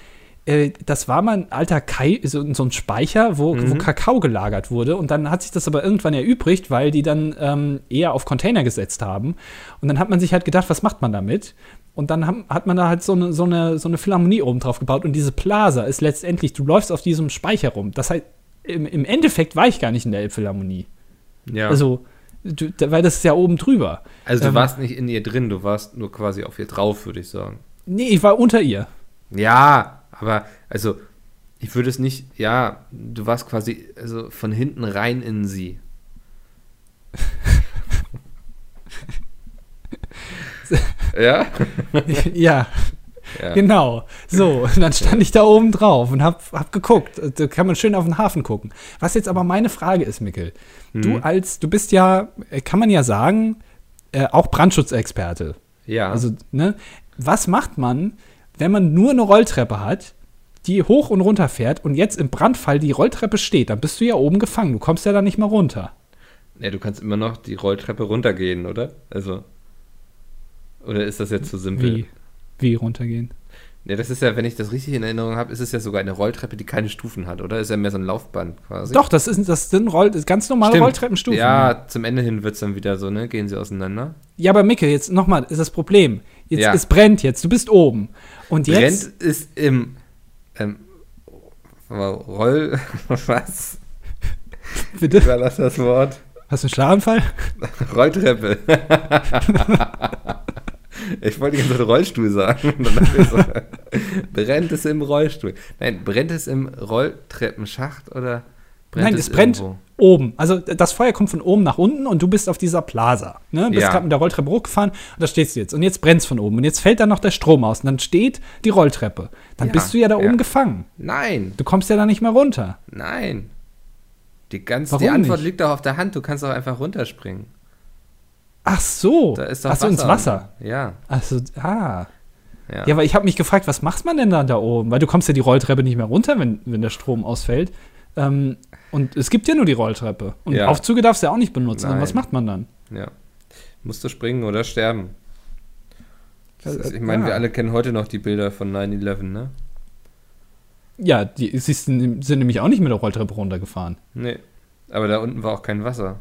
äh, das war mal ein alter Kai, so, so ein Speicher, wo, Mhm. wo Kakao gelagert wurde. Und dann hat sich das aber irgendwann erübrigt, weil die dann ähm, eher auf Container gesetzt haben. Und dann hat man sich halt gedacht, was macht man damit? Und dann haben, hat man da halt so eine, so, eine, so eine Philharmonie oben drauf gebaut. Und diese Plaza ist letztendlich, du läufst auf diesem Speicher rum. Das heißt, im, im Endeffekt war ich gar nicht in der Elbphilharmonie. ja. Also, du, weil das ist ja oben drüber. Also du Ähm, warst nicht in ihr drin, du warst nur quasi auf ihr drauf, würde ich sagen. Nee, ich war unter ihr. Ja, aber also ich würde es nicht, ja, du warst quasi also von hinten rein in sie. [laughs] ja? ja, ja. genau. So, [laughs] und dann stand ich da oben drauf und hab, hab geguckt. Da kann man schön auf den Hafen gucken. Was jetzt aber meine Frage ist, Mikkel, du Mhm. als, du bist ja, äh, kann man ja sagen, äh, auch Brandschutzexperte. Ja. Also, ne, was macht man, wenn man nur eine Rolltreppe hat, die hoch und runter fährt und jetzt im Brandfall die Rolltreppe steht? Dann bist du ja oben gefangen. Du kommst ja da nicht mal runter. ja, du kannst immer noch die Rolltreppe runtergehen, oder? Also oder ist das jetzt zu simpel? Wie? Wie runtergehen? Ja, das ist ja, wenn ich das richtig in Erinnerung habe, ist es ja sogar eine Rolltreppe, die keine Stufen hat, oder? Ist ja mehr so ein Laufband quasi. Doch, das, ist, das sind Roll, ganz normale Stimmt. Rolltreppenstufen. Ja, zum Ende hin wird es dann wieder so, ne? Gehen sie auseinander. Ja, aber Micke, jetzt nochmal, ist das Problem. Jetzt, Ja. Es brennt jetzt, du bist oben. Und jetzt, Brennt ist im ähm, Roll. [laughs] Was? bitte, das das Wort? Hast du einen Schlaganfall? Rolltreppe. [laughs] ich wollte jetzt Rollstuhl sagen. Dann dachte ich so, [laughs] brennt es im Rollstuhl? Nein, brennt es im Rolltreppenschacht oder brennt Nein, es, brennt irgendwo? oben. Also das Feuer kommt von oben nach unten und du bist auf dieser Plaza. Ne? Bist Ja. gerade mit der Rolltreppe hochgefahren und da stehst du jetzt. Und jetzt brennt es von oben. Und jetzt fällt dann noch der Strom aus. Und dann steht die Rolltreppe. Dann Ja, bist du ja da ja. oben gefangen. Nein, Du kommst ja da nicht mehr runter. nein. Die, ganz, Warum die Antwort nicht? liegt doch auf der Hand. Du kannst auch einfach runterspringen. Ach so. Da ist doch Ach so, ins Wasser. Ja, Ach so, ah. ja. Ja, aber ich habe mich gefragt, was macht man denn dann da oben? Weil du kommst ja die Rolltreppe nicht mehr runter, wenn, wenn der Strom ausfällt. Ähm, und es gibt ja nur die Rolltreppe. Und Ja. Aufzüge darfst du ja auch nicht benutzen. Und Nein. was macht man dann? ja. Musst du springen oder sterben. Das ist, Äh, ich meine, ja. wir alle kennen heute noch die Bilder von 9-11, ne? Ja, die sie sind, sind nämlich auch nicht mit der Rolltreppe runtergefahren. Nee. Aber da unten war auch kein Wasser.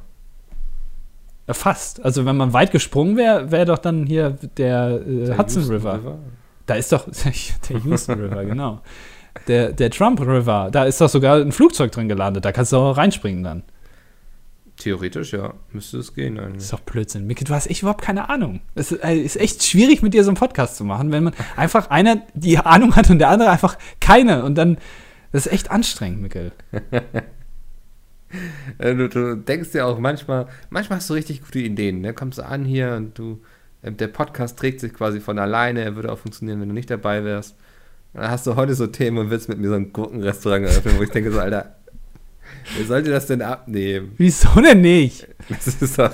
Fast. Also wenn man weit gesprungen wäre, wäre doch dann hier der, äh, Der Hudson Houston River. Da ist doch [laughs] der Houston River, genau. Der, der Trump River, da ist doch sogar ein Flugzeug drin gelandet. Da kannst du auch reinspringen dann. Theoretisch, ja. Müsste es gehen Das eigentlich. ist doch Blödsinn. Micke, du hast echt überhaupt keine Ahnung. Es ist, äh, ist echt schwierig, mit dir so einen Podcast zu machen, wenn man [laughs] einfach einer die Ahnung hat und der andere einfach keine. Und dann, das ist echt anstrengend, Mickel. [laughs] Äh, Du, du denkst dir auch manchmal, manchmal hast du richtig gute Ideen, ne? Kommst du an hier und du, äh, der Podcast trägt sich quasi von alleine, er würde auch funktionieren, wenn du nicht dabei wärst. Und dann hast du heute so Themen und willst mit mir so ein Gurkenrestaurant eröffnen, wo ich denke so, Alter, wer sollte das denn abnehmen? Wieso denn nicht? Das ist doch,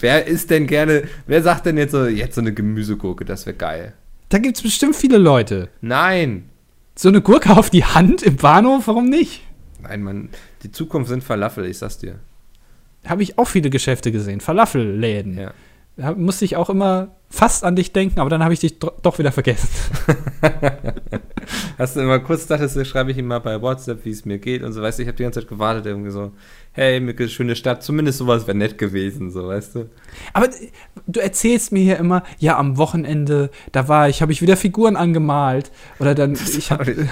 wer ist denn gerne, wer sagt denn jetzt so, jetzt so eine Gemüsegurke, das wäre geil. Da gibt es bestimmt viele Leute. Nein, So eine Gurke auf die Hand im Bahnhof, warum nicht? nein, Mann, die Zukunft sind Falafel, ich sag's dir. Habe ich auch viele Geschäfte gesehen, Falafelläden. Ja. Da musste ich auch immer fast an dich denken, aber dann habe ich dich doch wieder vergessen. [laughs] Hast du immer kurz du, schreibe ich ihm mal bei WhatsApp, wie es mir geht und so, weißt du, ich habe die ganze Zeit gewartet, irgendwie so, hey, Mickel, schöne Stadt, zumindest sowas wäre nett gewesen, so, weißt du. Aber äh, du erzählst mir hier immer, ja, am Wochenende, da war ich, habe ich wieder Figuren angemalt. Oder dann, ich habe.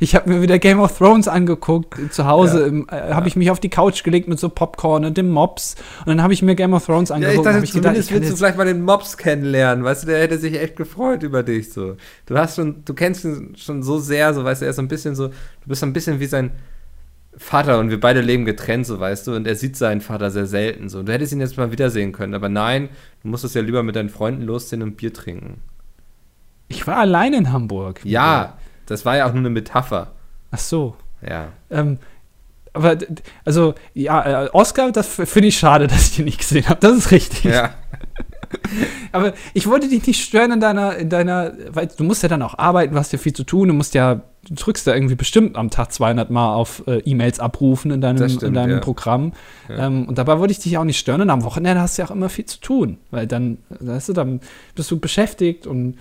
Ich hab mir wieder Game of Thrones angeguckt. Zu Hause Ja. äh, habe ich mich auf die Couch gelegt mit so Popcorn und dem Mops. Und dann habe ich mir Game of Thrones Ja, angeguckt. ich und dachte, ich gedacht, zumindest ich kann willst du vielleicht mal den Mops kennenlernen, weißt du, der hätte sich echt gefreut über dich, so. Du hast schon, du kennst ihn schon so sehr, so, weißt du, er ist so ein bisschen so, du bist so ein bisschen wie sein Vater und wir beide leben getrennt, so, weißt du, und er sieht seinen Vater sehr selten, so. Du hättest ihn jetzt mal wiedersehen können, aber nein, du musstest ja lieber mit deinen Freunden losziehen und Bier trinken. ich war allein in Hamburg. Ja, das war ja auch nur eine Metapher. Ach so. Ja. Ähm, aber, also, ja, äh, Oscar, das finde ich schade, [laughs] dass ich den nicht gesehen habe. Das ist richtig. Ja. [laughs] Aber ich wollte dich nicht stören in deiner, in deiner, weil du musst ja dann auch arbeiten, du hast ja viel zu tun, du musst ja, du drückst ja irgendwie bestimmt am Tag 200 Mal auf äh, E-Mails abrufen in deinem, stimmt, in deinem ja. Programm. Ja. Ähm, und dabei wollte ich dich auch nicht stören und am Wochenende hast du ja auch immer viel zu tun, weil dann, weißt du, dann bist du beschäftigt und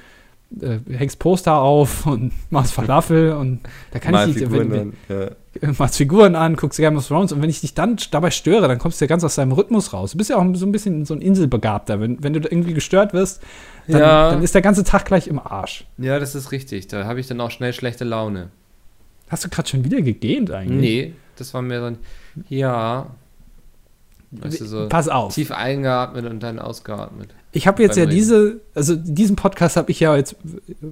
äh, hängst Poster auf [laughs] und machst Falafel und da kann Mal ich nicht, Figuren wenn, wenn, dann, ja. machst Figuren an, guckst Game of Thrones und wenn ich dich dann dabei störe, dann kommst du ja ganz aus deinem Rhythmus raus. Du bist ja auch so ein bisschen so ein Inselbegabter. Wenn, wenn du da irgendwie gestört wirst, dann, Ja. dann ist der ganze Tag gleich im Arsch. ja, das ist richtig. Da habe ich dann auch schnell schlechte Laune. Hast du gerade schon wieder gegähnt eigentlich? Nee, das war mir so ein, ja. Weißt du, so Pass auf. tief eingeatmet und dann ausgeatmet. Ich habe jetzt ja diese, also diesen Podcast habe ich ja jetzt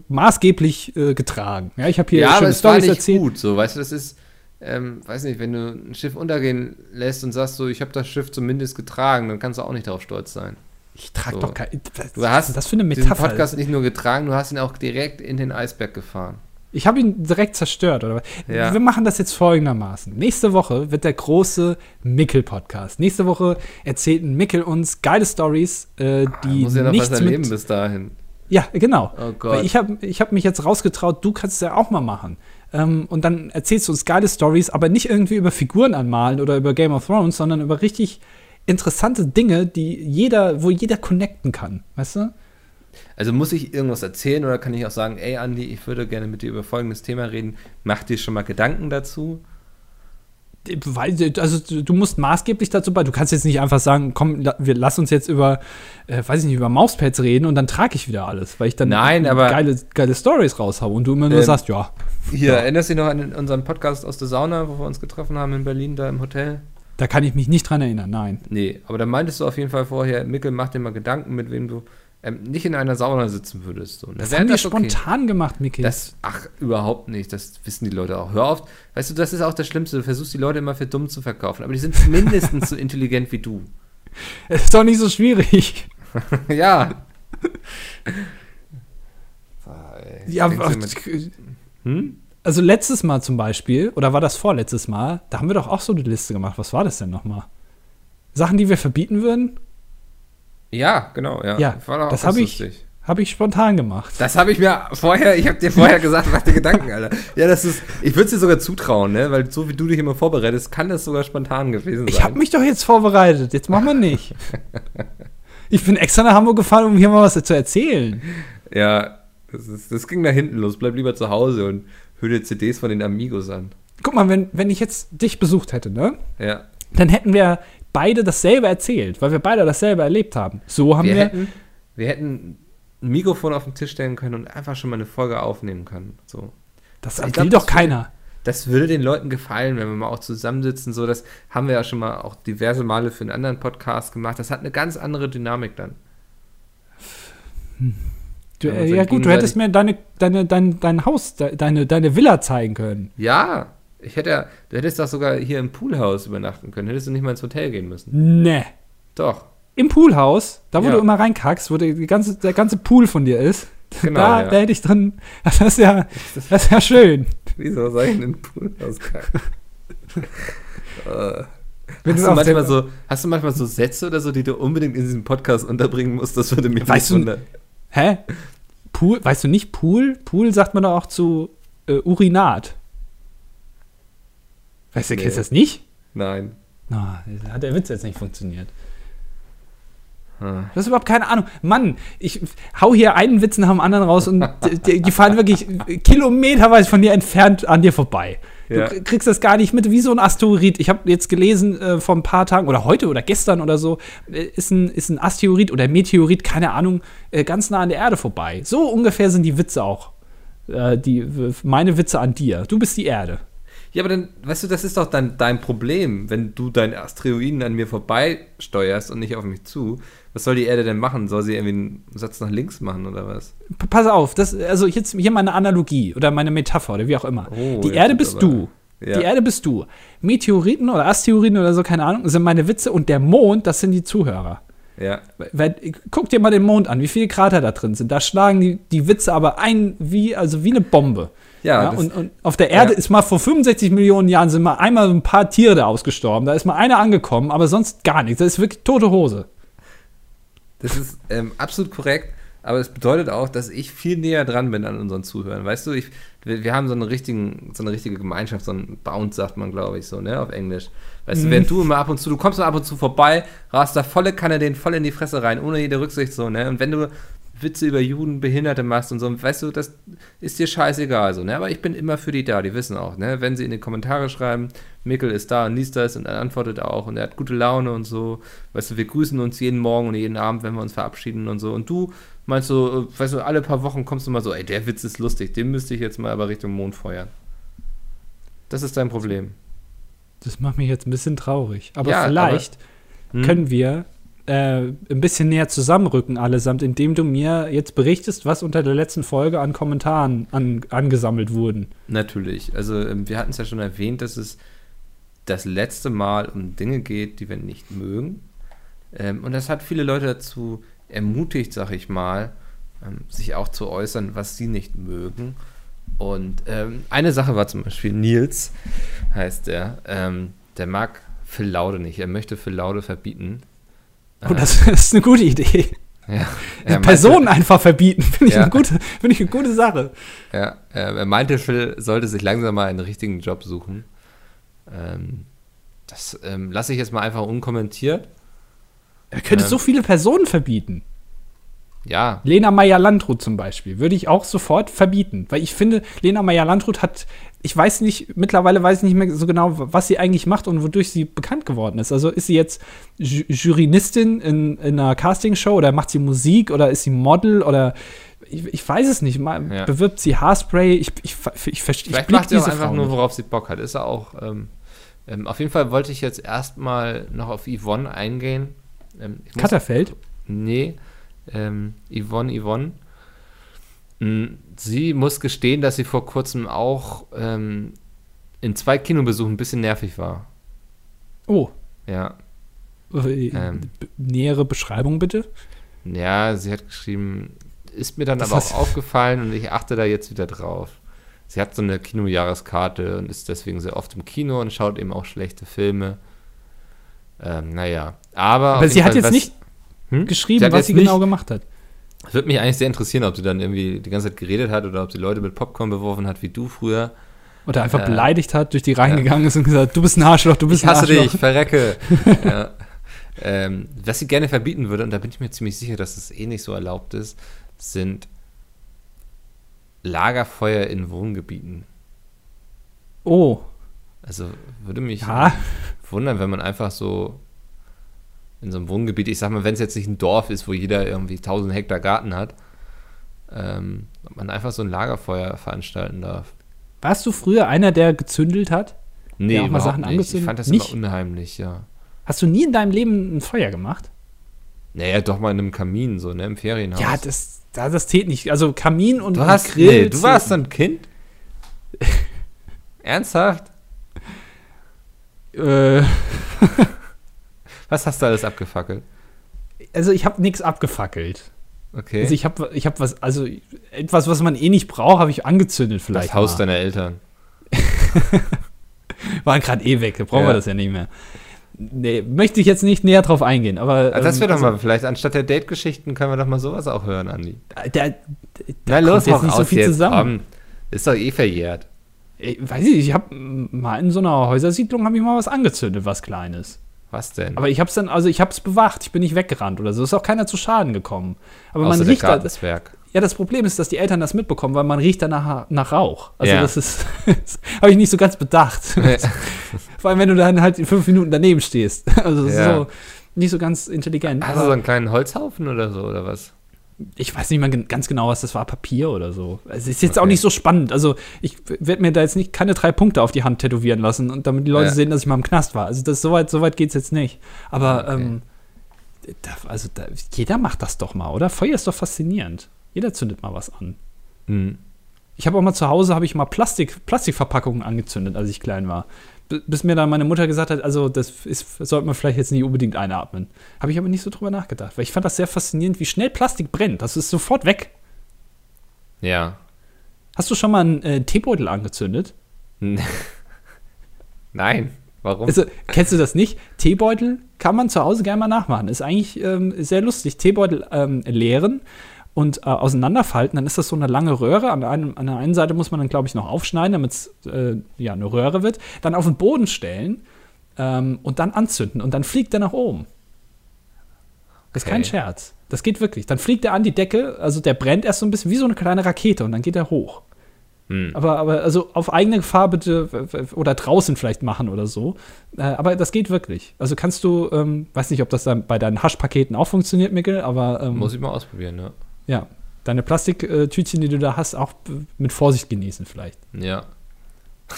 maßgeblich äh, getragen. Ja, ich habe hier ja, aber schöne es war Storys nicht erzählt. gut, so, weißt du, das ist, ähm, weiß nicht, wenn du ein Schiff untergehen lässt und sagst so, ich habe das Schiff zumindest getragen, dann kannst du auch nicht darauf stolz sein. Ich trage So. doch kein. Was Du hast das für eine Diesen Metapher? Podcast nicht nur getragen, du hast ihn auch direkt in den Eisberg gefahren. Ich habe ihn direkt zerstört, oder was? Ja. Wir machen das jetzt folgendermaßen. Nächste Woche wird der große Mickel-Podcast. Nächste Woche erzählt Mickel uns geile Stories, äh, die Muss ja noch was nichts erleben mit. bis dahin. Ja, genau. Oh Gott. Weil ich habe ich hab mich jetzt rausgetraut, du kannst es ja auch mal machen. Ähm, und dann erzählst du uns geile Stories, aber nicht irgendwie über Figuren anmalen oder über Game of Thrones, sondern über richtig interessante Dinge, die jeder, wo jeder connecten kann. Weißt du? Also muss ich irgendwas erzählen oder kann ich auch sagen, ey Andi, ich würde gerne mit dir über folgendes Thema reden. Mach dir schon mal Gedanken dazu. Also du musst maßgeblich dazu bei. Du kannst jetzt nicht einfach sagen, komm, wir lass uns jetzt über, äh, weiß ich nicht, über Mauspads reden und dann trage ich wieder alles, weil ich dann Nein, aber- geile, geile Stories raushaue und du immer nur Ähm, sagst, ja, Hier, Ja. erinnerst du dich noch an unseren Podcast aus der Sauna, wo wir uns getroffen haben in Berlin, da im Hotel? Da kann ich mich nicht dran erinnern, nein. Nee, aber da meintest du auf jeden Fall vorher, Mickel, mach dir mal Gedanken, mit wem du ähm, nicht in einer Sauna sitzen würdest. So. Das Wär haben wir okay. spontan gemacht, Mickel. Das, ach, überhaupt nicht. Das wissen die Leute auch. Hör auf. Weißt du, das ist auch das Schlimmste. Du versuchst die Leute immer für dumm zu verkaufen. Aber die sind [laughs] mindestens so intelligent wie du. ist doch nicht so schwierig. [laughs] ja. Ja, hm? also letztes Mal zum Beispiel, oder war das vorletztes Mal, da haben wir doch auch so eine Liste gemacht. Was war das denn nochmal? Sachen, die wir verbieten würden, Ja, genau. Ja, Ja, das habe ich- habe ich spontan gemacht. Das habe ich mir vorher, ich habe dir vorher gesagt, mach dir Gedanken, Alter. Ja, das ist, ich würde es dir sogar zutrauen, ne? Weil so wie du dich immer vorbereitest, kann das sogar spontan gewesen sein. Ich habe mich doch jetzt vorbereitet. Jetzt machen wir nicht. [laughs] ich bin extra nach Hamburg gefahren, um hier mal was zu erzählen. Ja, das, ist, das ging da hinten los. Bleib lieber zu Hause und hör dir CDs von den Amigos an. Guck mal, wenn, wenn ich jetzt dich besucht hätte, ne? Ja. Dann hätten wir beide dasselbe erzählt, weil wir beide dasselbe erlebt haben. So haben Wir, wir. hätten, wir hätten ein Mikrofon auf den Tisch stellen können und einfach schon mal eine Folge aufnehmen können. So. das ich will glaub, doch das- keiner. Das würde den Leuten gefallen, wenn wir mal auch zusammensitzen. So, das haben wir ja schon mal auch diverse Male für einen anderen Podcast gemacht. Das hat eine ganz andere Dynamik dann. Du, äh, ja dann gut, du hättest mir deine, deine, dein, dein Haus, de- deine, deine Villa zeigen können. Ja, ich hätte ja, du hättest doch sogar hier im Poolhaus übernachten können. Hättest du nicht mal ins Hotel gehen müssen. Ne. Doch. Im Poolhaus, da wo Ja. du immer reinkackst, wo die ganze, der ganze Pool von dir ist, Genau, da, ja. da hätte ich drin. Das ist ja, das ist ja schön. Wieso soll ich in den Poolhaus kacken? [laughs] Hast du manchmal so, hast du manchmal so Sätze oder so, die du unbedingt in diesem Podcast unterbringen musst? Das würde mich Weißt wundern. Hä? Pool, weißt du nicht Pool? Pool sagt man doch auch zu äh, Urinat. Weißt du, Nee. kennst du das nicht? Nein. Na, hat der Witz jetzt nicht funktioniert. Hm. Du hast überhaupt keine Ahnung. Mann, ich hau hier einen Witz nach dem anderen raus und die, die fahren wirklich kilometerweit von dir entfernt an dir vorbei. Ja. Du kriegst das gar nicht mit, wie so ein Asteroid. Ich habe jetzt gelesen äh, vor ein paar Tagen oder heute oder gestern oder so, äh, ist, ein, ist ein Asteroid oder Meteorit, keine Ahnung, äh, ganz nah an der Erde vorbei. So ungefähr sind die Witze auch. Äh, die, meine Witze an dir. Du bist die Erde. Ja, aber dann, weißt du, das ist doch dann dein Problem, wenn du deinen Asteroiden an mir vorbeisteuerst und nicht auf mich zu. Was soll die Erde denn machen? Soll sie irgendwie einen Satz nach links machen oder was? P- Pass auf, das, also jetzt hier meine Analogie oder meine Metapher oder wie auch immer. Oh, die Erde bist aber- du. Ja. Die Erde bist du. Meteoriten oder Asteroiden oder so, keine Ahnung, sind meine Witze und der Mond, das sind die Zuhörer. Ja. Weil, guck dir mal den Mond an, wie viele Krater da drin sind. Da schlagen die, die Witze aber ein wie, also wie eine Bombe. Ja, Ja, und, und auf der Erde ja. ist mal vor 65 Millionen Jahren sind mal einmal ein paar Tiere da ausgestorben. Da ist mal einer angekommen, aber sonst gar nichts. Das ist wirklich tote Hose. Das ist ähm, absolut korrekt, aber es bedeutet auch, dass ich viel näher dran bin an unseren Zuhörern. Weißt du, ich, wir, wir haben so, einen richtigen, so eine richtige Gemeinschaft, so ein Bounce, sagt man, glaube ich, so, ne, auf Englisch. Weißt Mhm. du, während du immer ab und zu, du kommst mal ab und zu vorbei, rast da volle Kanne den voll in die Fresse rein, ohne jede Rücksicht, so, ne, und wenn du Witze über Juden, Behinderte machst und so, weißt du, das ist dir scheißegal, so, ne, aber ich bin immer für die da, die wissen auch, ne, wenn sie in die Kommentare schreiben, Mikkel ist da und liest das und er antwortet auch und er hat gute Laune und so, weißt du, wir grüßen uns jeden Morgen und jeden Abend, wenn wir uns verabschieden und so, und du meinst so, äh, weißt du, alle paar Wochen kommst du mal so, ey, der Witz ist lustig, den müsste ich jetzt mal aber Richtung Mond feuern. Das ist dein Problem. Das macht mich jetzt ein bisschen traurig. Aber Ja, vielleicht Hm? können wir äh, ein bisschen näher zusammenrücken allesamt, indem du mir jetzt berichtest, was unter der letzten Folge an Kommentaren an, angesammelt wurden. Natürlich. Also ähm, wir hatten es ja schon erwähnt, dass es das letzte Mal um Dinge geht, die wir nicht mögen. Ähm, und das hat viele Leute dazu ermutigt, sag ich mal, ähm, sich auch zu äußern, was sie nicht mögen. Und ähm, eine Sache war zum Beispiel Nils, heißt der, ähm, der mag Phil Laude nicht. Er möchte Phil Laude verbieten. Oh, das ist eine gute Idee. Ja, er Personen einfach verbieten, finde ich, Ja. eine gute- finde ich eine gute Sache. Ja, er meinte, Phil sollte sich langsam mal einen richtigen Job suchen. Ähm, das ähm, lasse ich jetzt mal einfach unkommentiert. Er könnte Ähm. so viele Personen verbieten. Ja, Lena Meyer-Landrut zum Beispiel würde ich auch sofort verbieten, weil ich finde, Lena Meyer-Landrut hat, ich weiß nicht, mittlerweile weiß ich nicht mehr so genau, was sie eigentlich macht und wodurch sie bekannt geworden ist. Also ist sie jetzt Ju- Juryistin in, in einer Castingshow oder macht sie Musik oder ist sie Model oder ich, ich weiß es nicht. Mal, Ja. Bewirbt sie Haarspray? Ich, ich, ich, ich, verstehe- ich vielleicht macht sie auch einfach Frau nur, worauf sie Bock hat. Ist ja auch ähm, Ähm, auf jeden Fall wollte ich jetzt erstmal noch auf Yvonne eingehen. Ähm, Katterfeld? Nee, ähm, Yvonne, Yvonne. Mm, Sie muss gestehen, dass sie vor kurzem auch ähm, in zwei Kinobesuchen ein bisschen nervig war. Oh, Ja. äh, Ähm. nähere Beschreibung bitte. Ja, sie hat geschrieben, ist mir dann Das aber auch [laughs] aufgefallen und ich achte da jetzt wieder drauf. Sie hat so eine Kinojahreskarte und ist deswegen sehr oft im Kino und schaut eben auch schlechte Filme. Ähm, naja, aber. Aber sie hat Fall, jetzt nicht Hm? geschrieben, Sie was sie nicht- genau gemacht hat. Es würde mich eigentlich sehr interessieren, ob sie dann irgendwie die ganze Zeit geredet hat oder ob sie Leute mit Popcorn beworfen hat, wie du früher. Oder einfach Äh, beleidigt hat, durch die reingegangen ist und gesagt, du bist ein Arschloch, du bist Ich ein hasse Arschloch. dich, verrecke. [laughs] ja. ähm, was sie gerne verbieten würde, und da bin ich mir ziemlich sicher, dass es eh nicht so erlaubt ist, sind Lagerfeuer in Wohngebieten. Oh, Also würde mich ja, wundern, wenn man einfach so in so einem Wohngebiet, ich sag mal, wenn es jetzt nicht ein Dorf ist, wo jeder irgendwie 1000 Hektar Garten hat, ähm, ob man einfach so ein Lagerfeuer veranstalten darf. warst du früher einer, der gezündelt hat? Nee, Ja, auch mal Sachen nicht. Ich angezündet? fand das Nicht? immer unheimlich, ja. Hast du nie in deinem Leben ein Feuer gemacht? Naja, doch mal in einem Kamin, so, ne, im Ferienhaus. Ja, das, das, das zählt nicht. Also Kamin und, Du und hast, Grill. nee, du warst ein Kind? [laughs] Ernsthaft? Äh, [laughs] Was hast du alles abgefackelt? also ich habe nichts abgefackelt. Okay. Also ich habe ich hab was, also etwas, was man eh nicht braucht, habe ich angezündet vielleicht. das Haus mal. deiner Eltern. [laughs] Waren gerade eh weg, da brauchen Ja. wir das ja nicht mehr. Nee, möchte ich jetzt nicht näher drauf eingehen, aber. Ah, das ähm, wäre doch also, mal, vielleicht anstatt der Date-Geschichten können wir doch mal sowas auch hören, Andi. Der, da Na los, jetzt nicht so viel jetzt, zusammen. komm. Ist doch eh verjährt. Ich weiß nicht, ich habe mal in so einer Häusersiedlung habe ich mal was angezündet, was Kleines. Was denn? Aber ich habe es dann, also ich habe es bewacht, ich bin nicht weggerannt oder so. Ist auch keiner zu Schaden gekommen. Aber Außer man riecht da, Gartenzwerg. Ja, das Problem ist, dass die Eltern das mitbekommen, weil man riecht danach nach Rauch. Also Ja. das ist, [laughs] das habe ich nicht so ganz bedacht. [laughs] [laughs] Vor allem, wenn du dann halt in fünf Minuten daneben stehst. Also das Ja. ist so nicht so ganz intelligent. Hast du so einen kleinen Holzhaufen oder so, oder was? Ich weiß nicht mal ganz genau, was das war, Papier oder so. Es ist jetzt auch Okay. nicht so spannend. Also ich werde mir da jetzt nicht keine drei Punkte auf die Hand tätowieren lassen und damit die Leute Ja. sehen, dass ich mal im Knast war. Also das so weit, so weit geht es jetzt nicht. Aber Okay. ähm, da, also da, jeder macht das doch mal, oder? Feuer ist doch faszinierend. Jeder zündet mal was an. Hm. Ich habe auch mal zu Hause habe ich mal Plastik, Plastikverpackungen angezündet, als ich klein war. Bis mir dann meine Mutter gesagt hat, also das ist, sollte man vielleicht jetzt nicht unbedingt einatmen. Habe ich aber nicht so drüber nachgedacht, weil ich fand das sehr faszinierend, wie schnell Plastik brennt. Das ist sofort weg. Ja. Hast du schon mal einen äh, Teebeutel angezündet? [laughs] Nein. Warum? Also, kennst du das nicht? Teebeutel kann man zu Hause gerne mal nachmachen. Ist eigentlich ähm, sehr lustig. Teebeutel ähm, leeren und äh, auseinanderfalten, dann ist das so eine lange Röhre. An, einem, an der einen Seite muss man dann, glaube ich, noch aufschneiden, damit es äh, ja, eine Röhre wird. Dann auf den Boden stellen ähm, und dann anzünden und dann fliegt der nach oben. Das ist kein Okay. Scherz. Das geht wirklich. Dann fliegt er an die Decke, also der brennt erst so ein bisschen wie so eine kleine Rakete und dann geht er hoch. Hm. Aber, aber also auf eigene Gefahr bitte oder draußen vielleicht machen oder so. Äh, aber das geht wirklich. Also kannst du, ähm, weiß nicht, ob das dann bei deinen Haschpaketen auch funktioniert, Mikkel, aber ähm, Muss ich mal ausprobieren, ja. Ja, deine Plastiktütchen, die du da hast, auch mit Vorsicht genießen vielleicht. Ja. [laughs]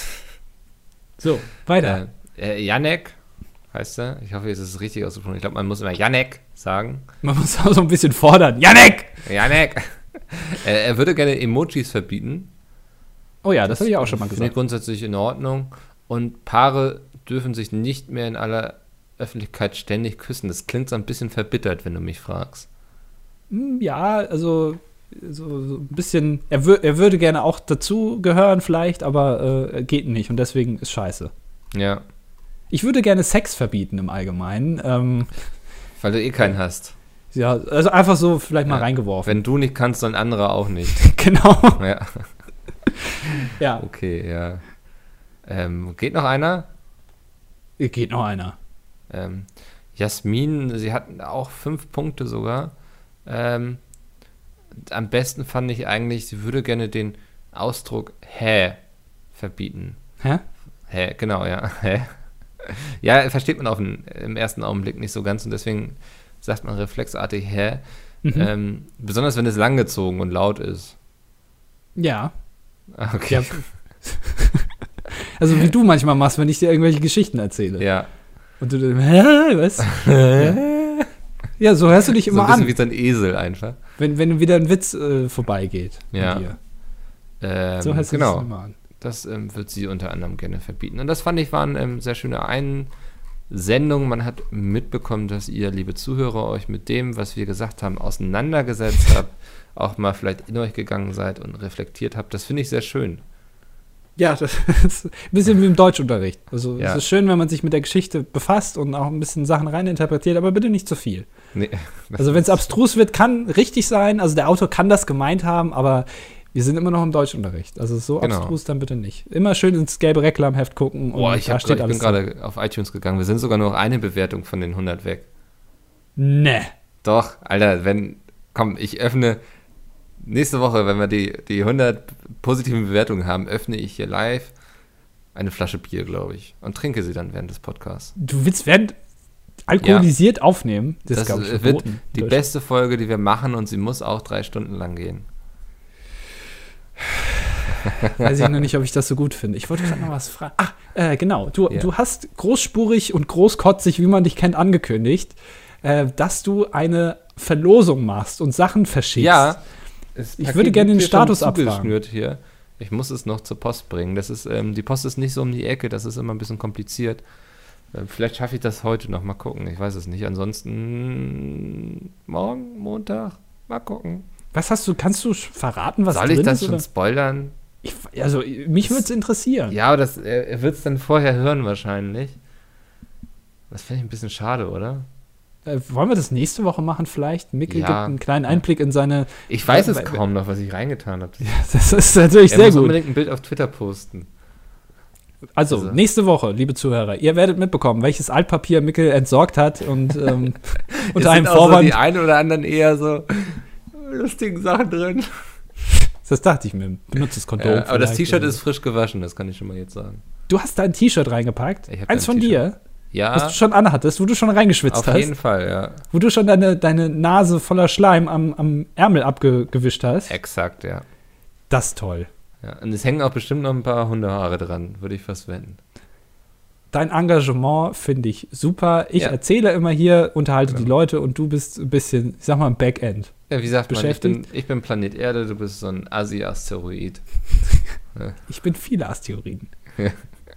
So, weiter. Äh, äh, Janek heißt er. Ich hoffe, jetzt ist es richtig ausgesprochen. Ich glaube, man muss immer Janek sagen. Man muss auch so ein bisschen fordern. Janek! Janek! [laughs] äh, er würde gerne Emojis verbieten. Oh ja, das, habe ich auch schon mal Finde ich gesagt. grundsätzlich in Ordnung. Und Paare dürfen sich nicht mehr in aller Öffentlichkeit ständig küssen. Das klingt so ein bisschen verbittert, wenn du mich fragst. Hm, Ja, also so, so ein bisschen, er, wür er würde gerne auch dazu gehören vielleicht, aber äh, geht nicht und deswegen ist scheiße. Ja, Ich würde gerne Sex verbieten im Allgemeinen. Ähm, weil du eh keinen hast. ja, also einfach so vielleicht mal Ja. reingeworfen. Wenn du nicht kannst, dann andere auch nicht. [laughs] genau. ja, [laughs] Ja, okay, ja. Ähm, geht noch einer? geht noch einer. Ähm, Jasmin, sie hatten auch fünf Punkte sogar. Ähm, am besten fand ich eigentlich, sie würde gerne den Ausdruck hä verbieten. Hä? Hä, genau, ja. [laughs] Hä? Ja, versteht man auf den, im ersten Augenblick nicht so ganz und deswegen sagt man reflexartig hä. Mhm. Ähm, besonders wenn es langgezogen und laut ist. ja. Okay. ja. [laughs] Also wie du manchmal machst, wenn ich dir irgendwelche Geschichten erzähle. Ja. Und du dann, [laughs] hä, was? ja. Ja, so hörst du dich So immer ein bisschen an, wie so ein Esel einfach. wenn, wenn wieder ein Witz äh, vorbeigeht. bei Ja. dir. Ähm, So hörst du genau. dich immer an. Das ähm, wird sie unter anderem gerne verbieten. Und das fand ich waren ähm, sehr schöne Einsendungen. Man hat mitbekommen, dass ihr, liebe Zuhörer, euch mit dem, was wir gesagt haben, auseinandergesetzt [laughs] habt, auch mal vielleicht in euch gegangen seid und reflektiert habt. Das finde ich sehr schön. Ja, das [laughs] ist ein bisschen wie im Deutschunterricht. Also Ja. es ist schön, wenn man sich mit der Geschichte befasst und auch ein bisschen Sachen reininterpretiert, aber bitte nicht zu viel. Nee, Also wenn es abstrus wird, kann richtig sein. Also der Autor kann das gemeint haben, aber wir sind immer noch im Deutschunterricht. Also so Genau. abstrus dann bitte nicht. Immer schön ins gelbe Reklamheft gucken. Boah, ich, da hab grad, ich bin gerade auf iTunes gegangen. Wir sind sogar nur noch eine Bewertung von den 100 weg. Ne. Doch, Alter, wenn, komm, ich öffne nächste Woche, wenn wir die, die 100 positiven Bewertungen haben, öffne ich hier live eine Flasche Bier, glaube ich, und trinke sie dann während des Podcasts. Du willst während alkoholisiert aufnehmen. Das, Das, ist, ich, äh, wird die beste Folge, die wir machen und sie muss auch drei Stunden lang gehen. [laughs] Weiß ich noch nicht, ob ich das so gut finde. Ich wollte gerade noch was fragen. Ach, äh, genau. Du, Ja. du hast großspurig und großkotzig, wie man dich kennt, angekündigt, äh, dass du eine Verlosung machst und Sachen verschickst. Ja, Ich würde gerne den Status abfragen. hier. Ich muss es noch zur Post bringen. Das ist, ähm, die Post ist nicht so um die Ecke, das ist immer ein bisschen kompliziert. Äh, vielleicht schaffe ich das heute noch, mal gucken. Ich weiß es nicht. Ansonsten morgen, Montag, mal gucken. Was hast du, kannst du verraten, was Soll ich das ist? schon spoilern? Ich, also, mich würde es interessieren. Ja, aber das, er, er wird es dann vorher hören wahrscheinlich. Das finde ich ein bisschen schade, oder? Äh, wollen wir das nächste Woche machen vielleicht? Mikkel Ja. gibt einen kleinen Einblick in seine. Ich weiß Ja, es kaum noch, was ich reingetan habe. [laughs] Das ist natürlich Er sehr muss gut. unbedingt ein Bild auf Twitter posten. Also, Also- nächste Woche, liebe Zuhörer, ihr werdet mitbekommen, welches Altpapier Mikkel entsorgt hat und [laughs] ähm, unter einem Vorwand. So die ein oder anderen eher so [laughs] lustigen Sachen drin. das dachte ich mir. Benutzt das Kondom. Ja, aber das T-Shirt ist frisch gewaschen, das kann ich schon mal jetzt sagen. Du hast da ein T-Shirt reingepackt. Ich Eins ein von dir, Ja, was du schon anhattest, wo du schon reingeschwitzt auf hast. jeden Fall, ja. Wo du schon deine, deine Nase voller Schleim am, am Ärmel abgewischt hast. Exakt, ja. Das ist toll. ja. Und es hängen auch bestimmt noch ein paar Hundehaare dran, würde ich fast wetten. Dein Engagement finde ich super. Ich Ja. erzähle immer hier, unterhalte Genau. die Leute und du bist ein bisschen, ich sag mal, im Backend. Ja, wie sagt man, ich Beschäftigt? bin, ich bin Planet Erde, du bist so ein Assi-Asteroid. [laughs] Ich bin viele Asteroiden.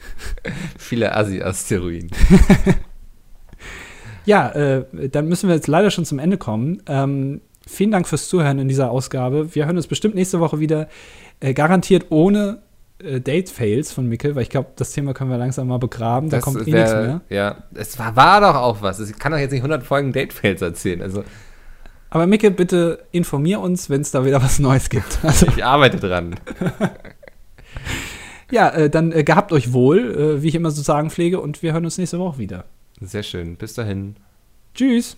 [laughs] Viele Assi-Asteroiden. [laughs] Ja, äh, dann müssen wir jetzt leider schon zum Ende kommen. Ähm, vielen Dank fürs Zuhören in dieser Ausgabe. Wir hören uns bestimmt nächste Woche wieder. Äh, garantiert ohne äh, Date-Fails von Mikkel, weil ich glaube, das Thema können wir langsam mal begraben. Da Das kommt eh nichts mehr. Ja, es war, war doch auch was. Ich kann doch jetzt nicht 100 Folgen Date-Fails erzählen. Also, Aber Mikkel, bitte informier uns, wenn es da wieder was Neues gibt. Also, [laughs] ich arbeite dran. Ja, äh, dann äh, gehabt euch wohl, äh, wie ich immer so sagen pflege, und wir hören uns nächste Woche wieder. Sehr schön. Bis dahin. Tschüss.